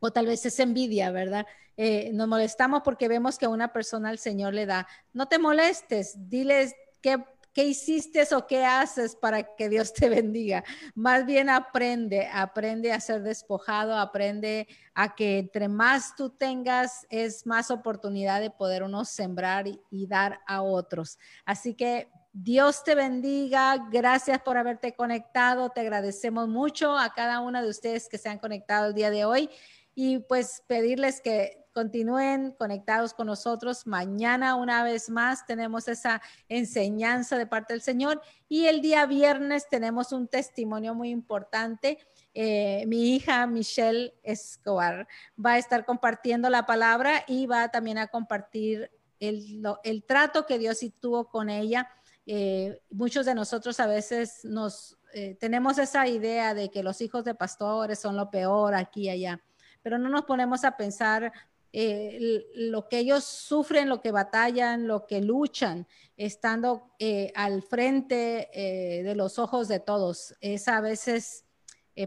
o tal vez es envidia, ¿verdad? Eh, nos molestamos porque vemos que una persona al Señor le da. No te molestes, diles que ¿Qué hiciste o qué haces para que Dios te bendiga? Más bien aprende, aprende a ser despojado, aprende a que entre más tú tengas es más oportunidad de poder uno sembrar y, dar a otros. Así que Dios te bendiga. Gracias por haberte conectado. Te agradecemos mucho a cada una de ustedes que se han conectado el día de hoy y pues pedirles que continúen conectados con nosotros. Mañana una vez más tenemos esa enseñanza de parte del Señor y el día viernes tenemos un testimonio muy importante. Eh, mi hija Michelle Escobar va a estar compartiendo la palabra y va también a compartir el, el trato que Dios tuvo con ella. Eh, muchos de nosotros a veces nos eh, tenemos esa idea de que los hijos de pastores son lo peor aquí y allá, pero no nos ponemos a pensar eh, lo que ellos sufren, lo que batallan, lo que luchan, estando eh, al frente de los ojos de todos. Esa a veces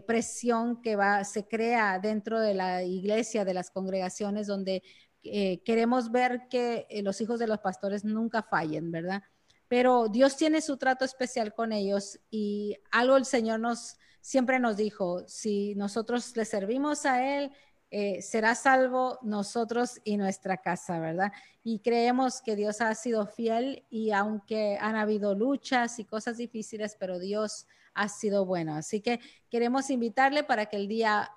presión que va, se crea dentro de la iglesia, de las congregaciones, donde queremos ver que los hijos de los pastores nunca fallen, ¿verdad? pero Dios tiene su trato especial con ellos y algo el Señor nos siempre nos dijo, si nosotros le servimos a Él, eh, será salvo nosotros y nuestra casa, ¿verdad? Y creemos que Dios ha sido fiel y aunque han habido luchas y cosas difíciles, pero Dios ha sido bueno. Así que queremos invitarle para que el día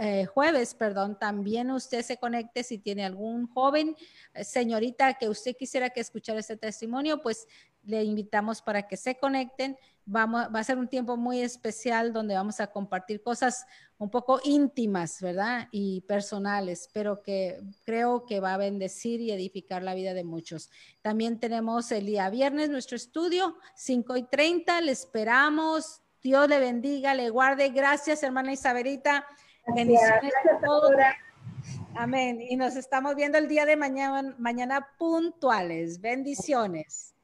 eh, jueves, perdón, también usted se conecte si tiene algún joven, eh, señorita, que usted quisiera que escuchara este testimonio, pues le invitamos para que se conecten. Vamos, va a ser un tiempo muy especial donde vamos a compartir cosas un poco íntimas, ¿verdad? Y personales, pero que creo que va a bendecir y edificar la vida de muchos. También tenemos el día viernes nuestro estudio, 5 y 30, le esperamos. Dios le bendiga, le guarde. Gracias, hermana Isabelita. Bendiciones a todos. Amén. Y nos estamos viendo el día de mañana, mañana puntuales. Bendiciones.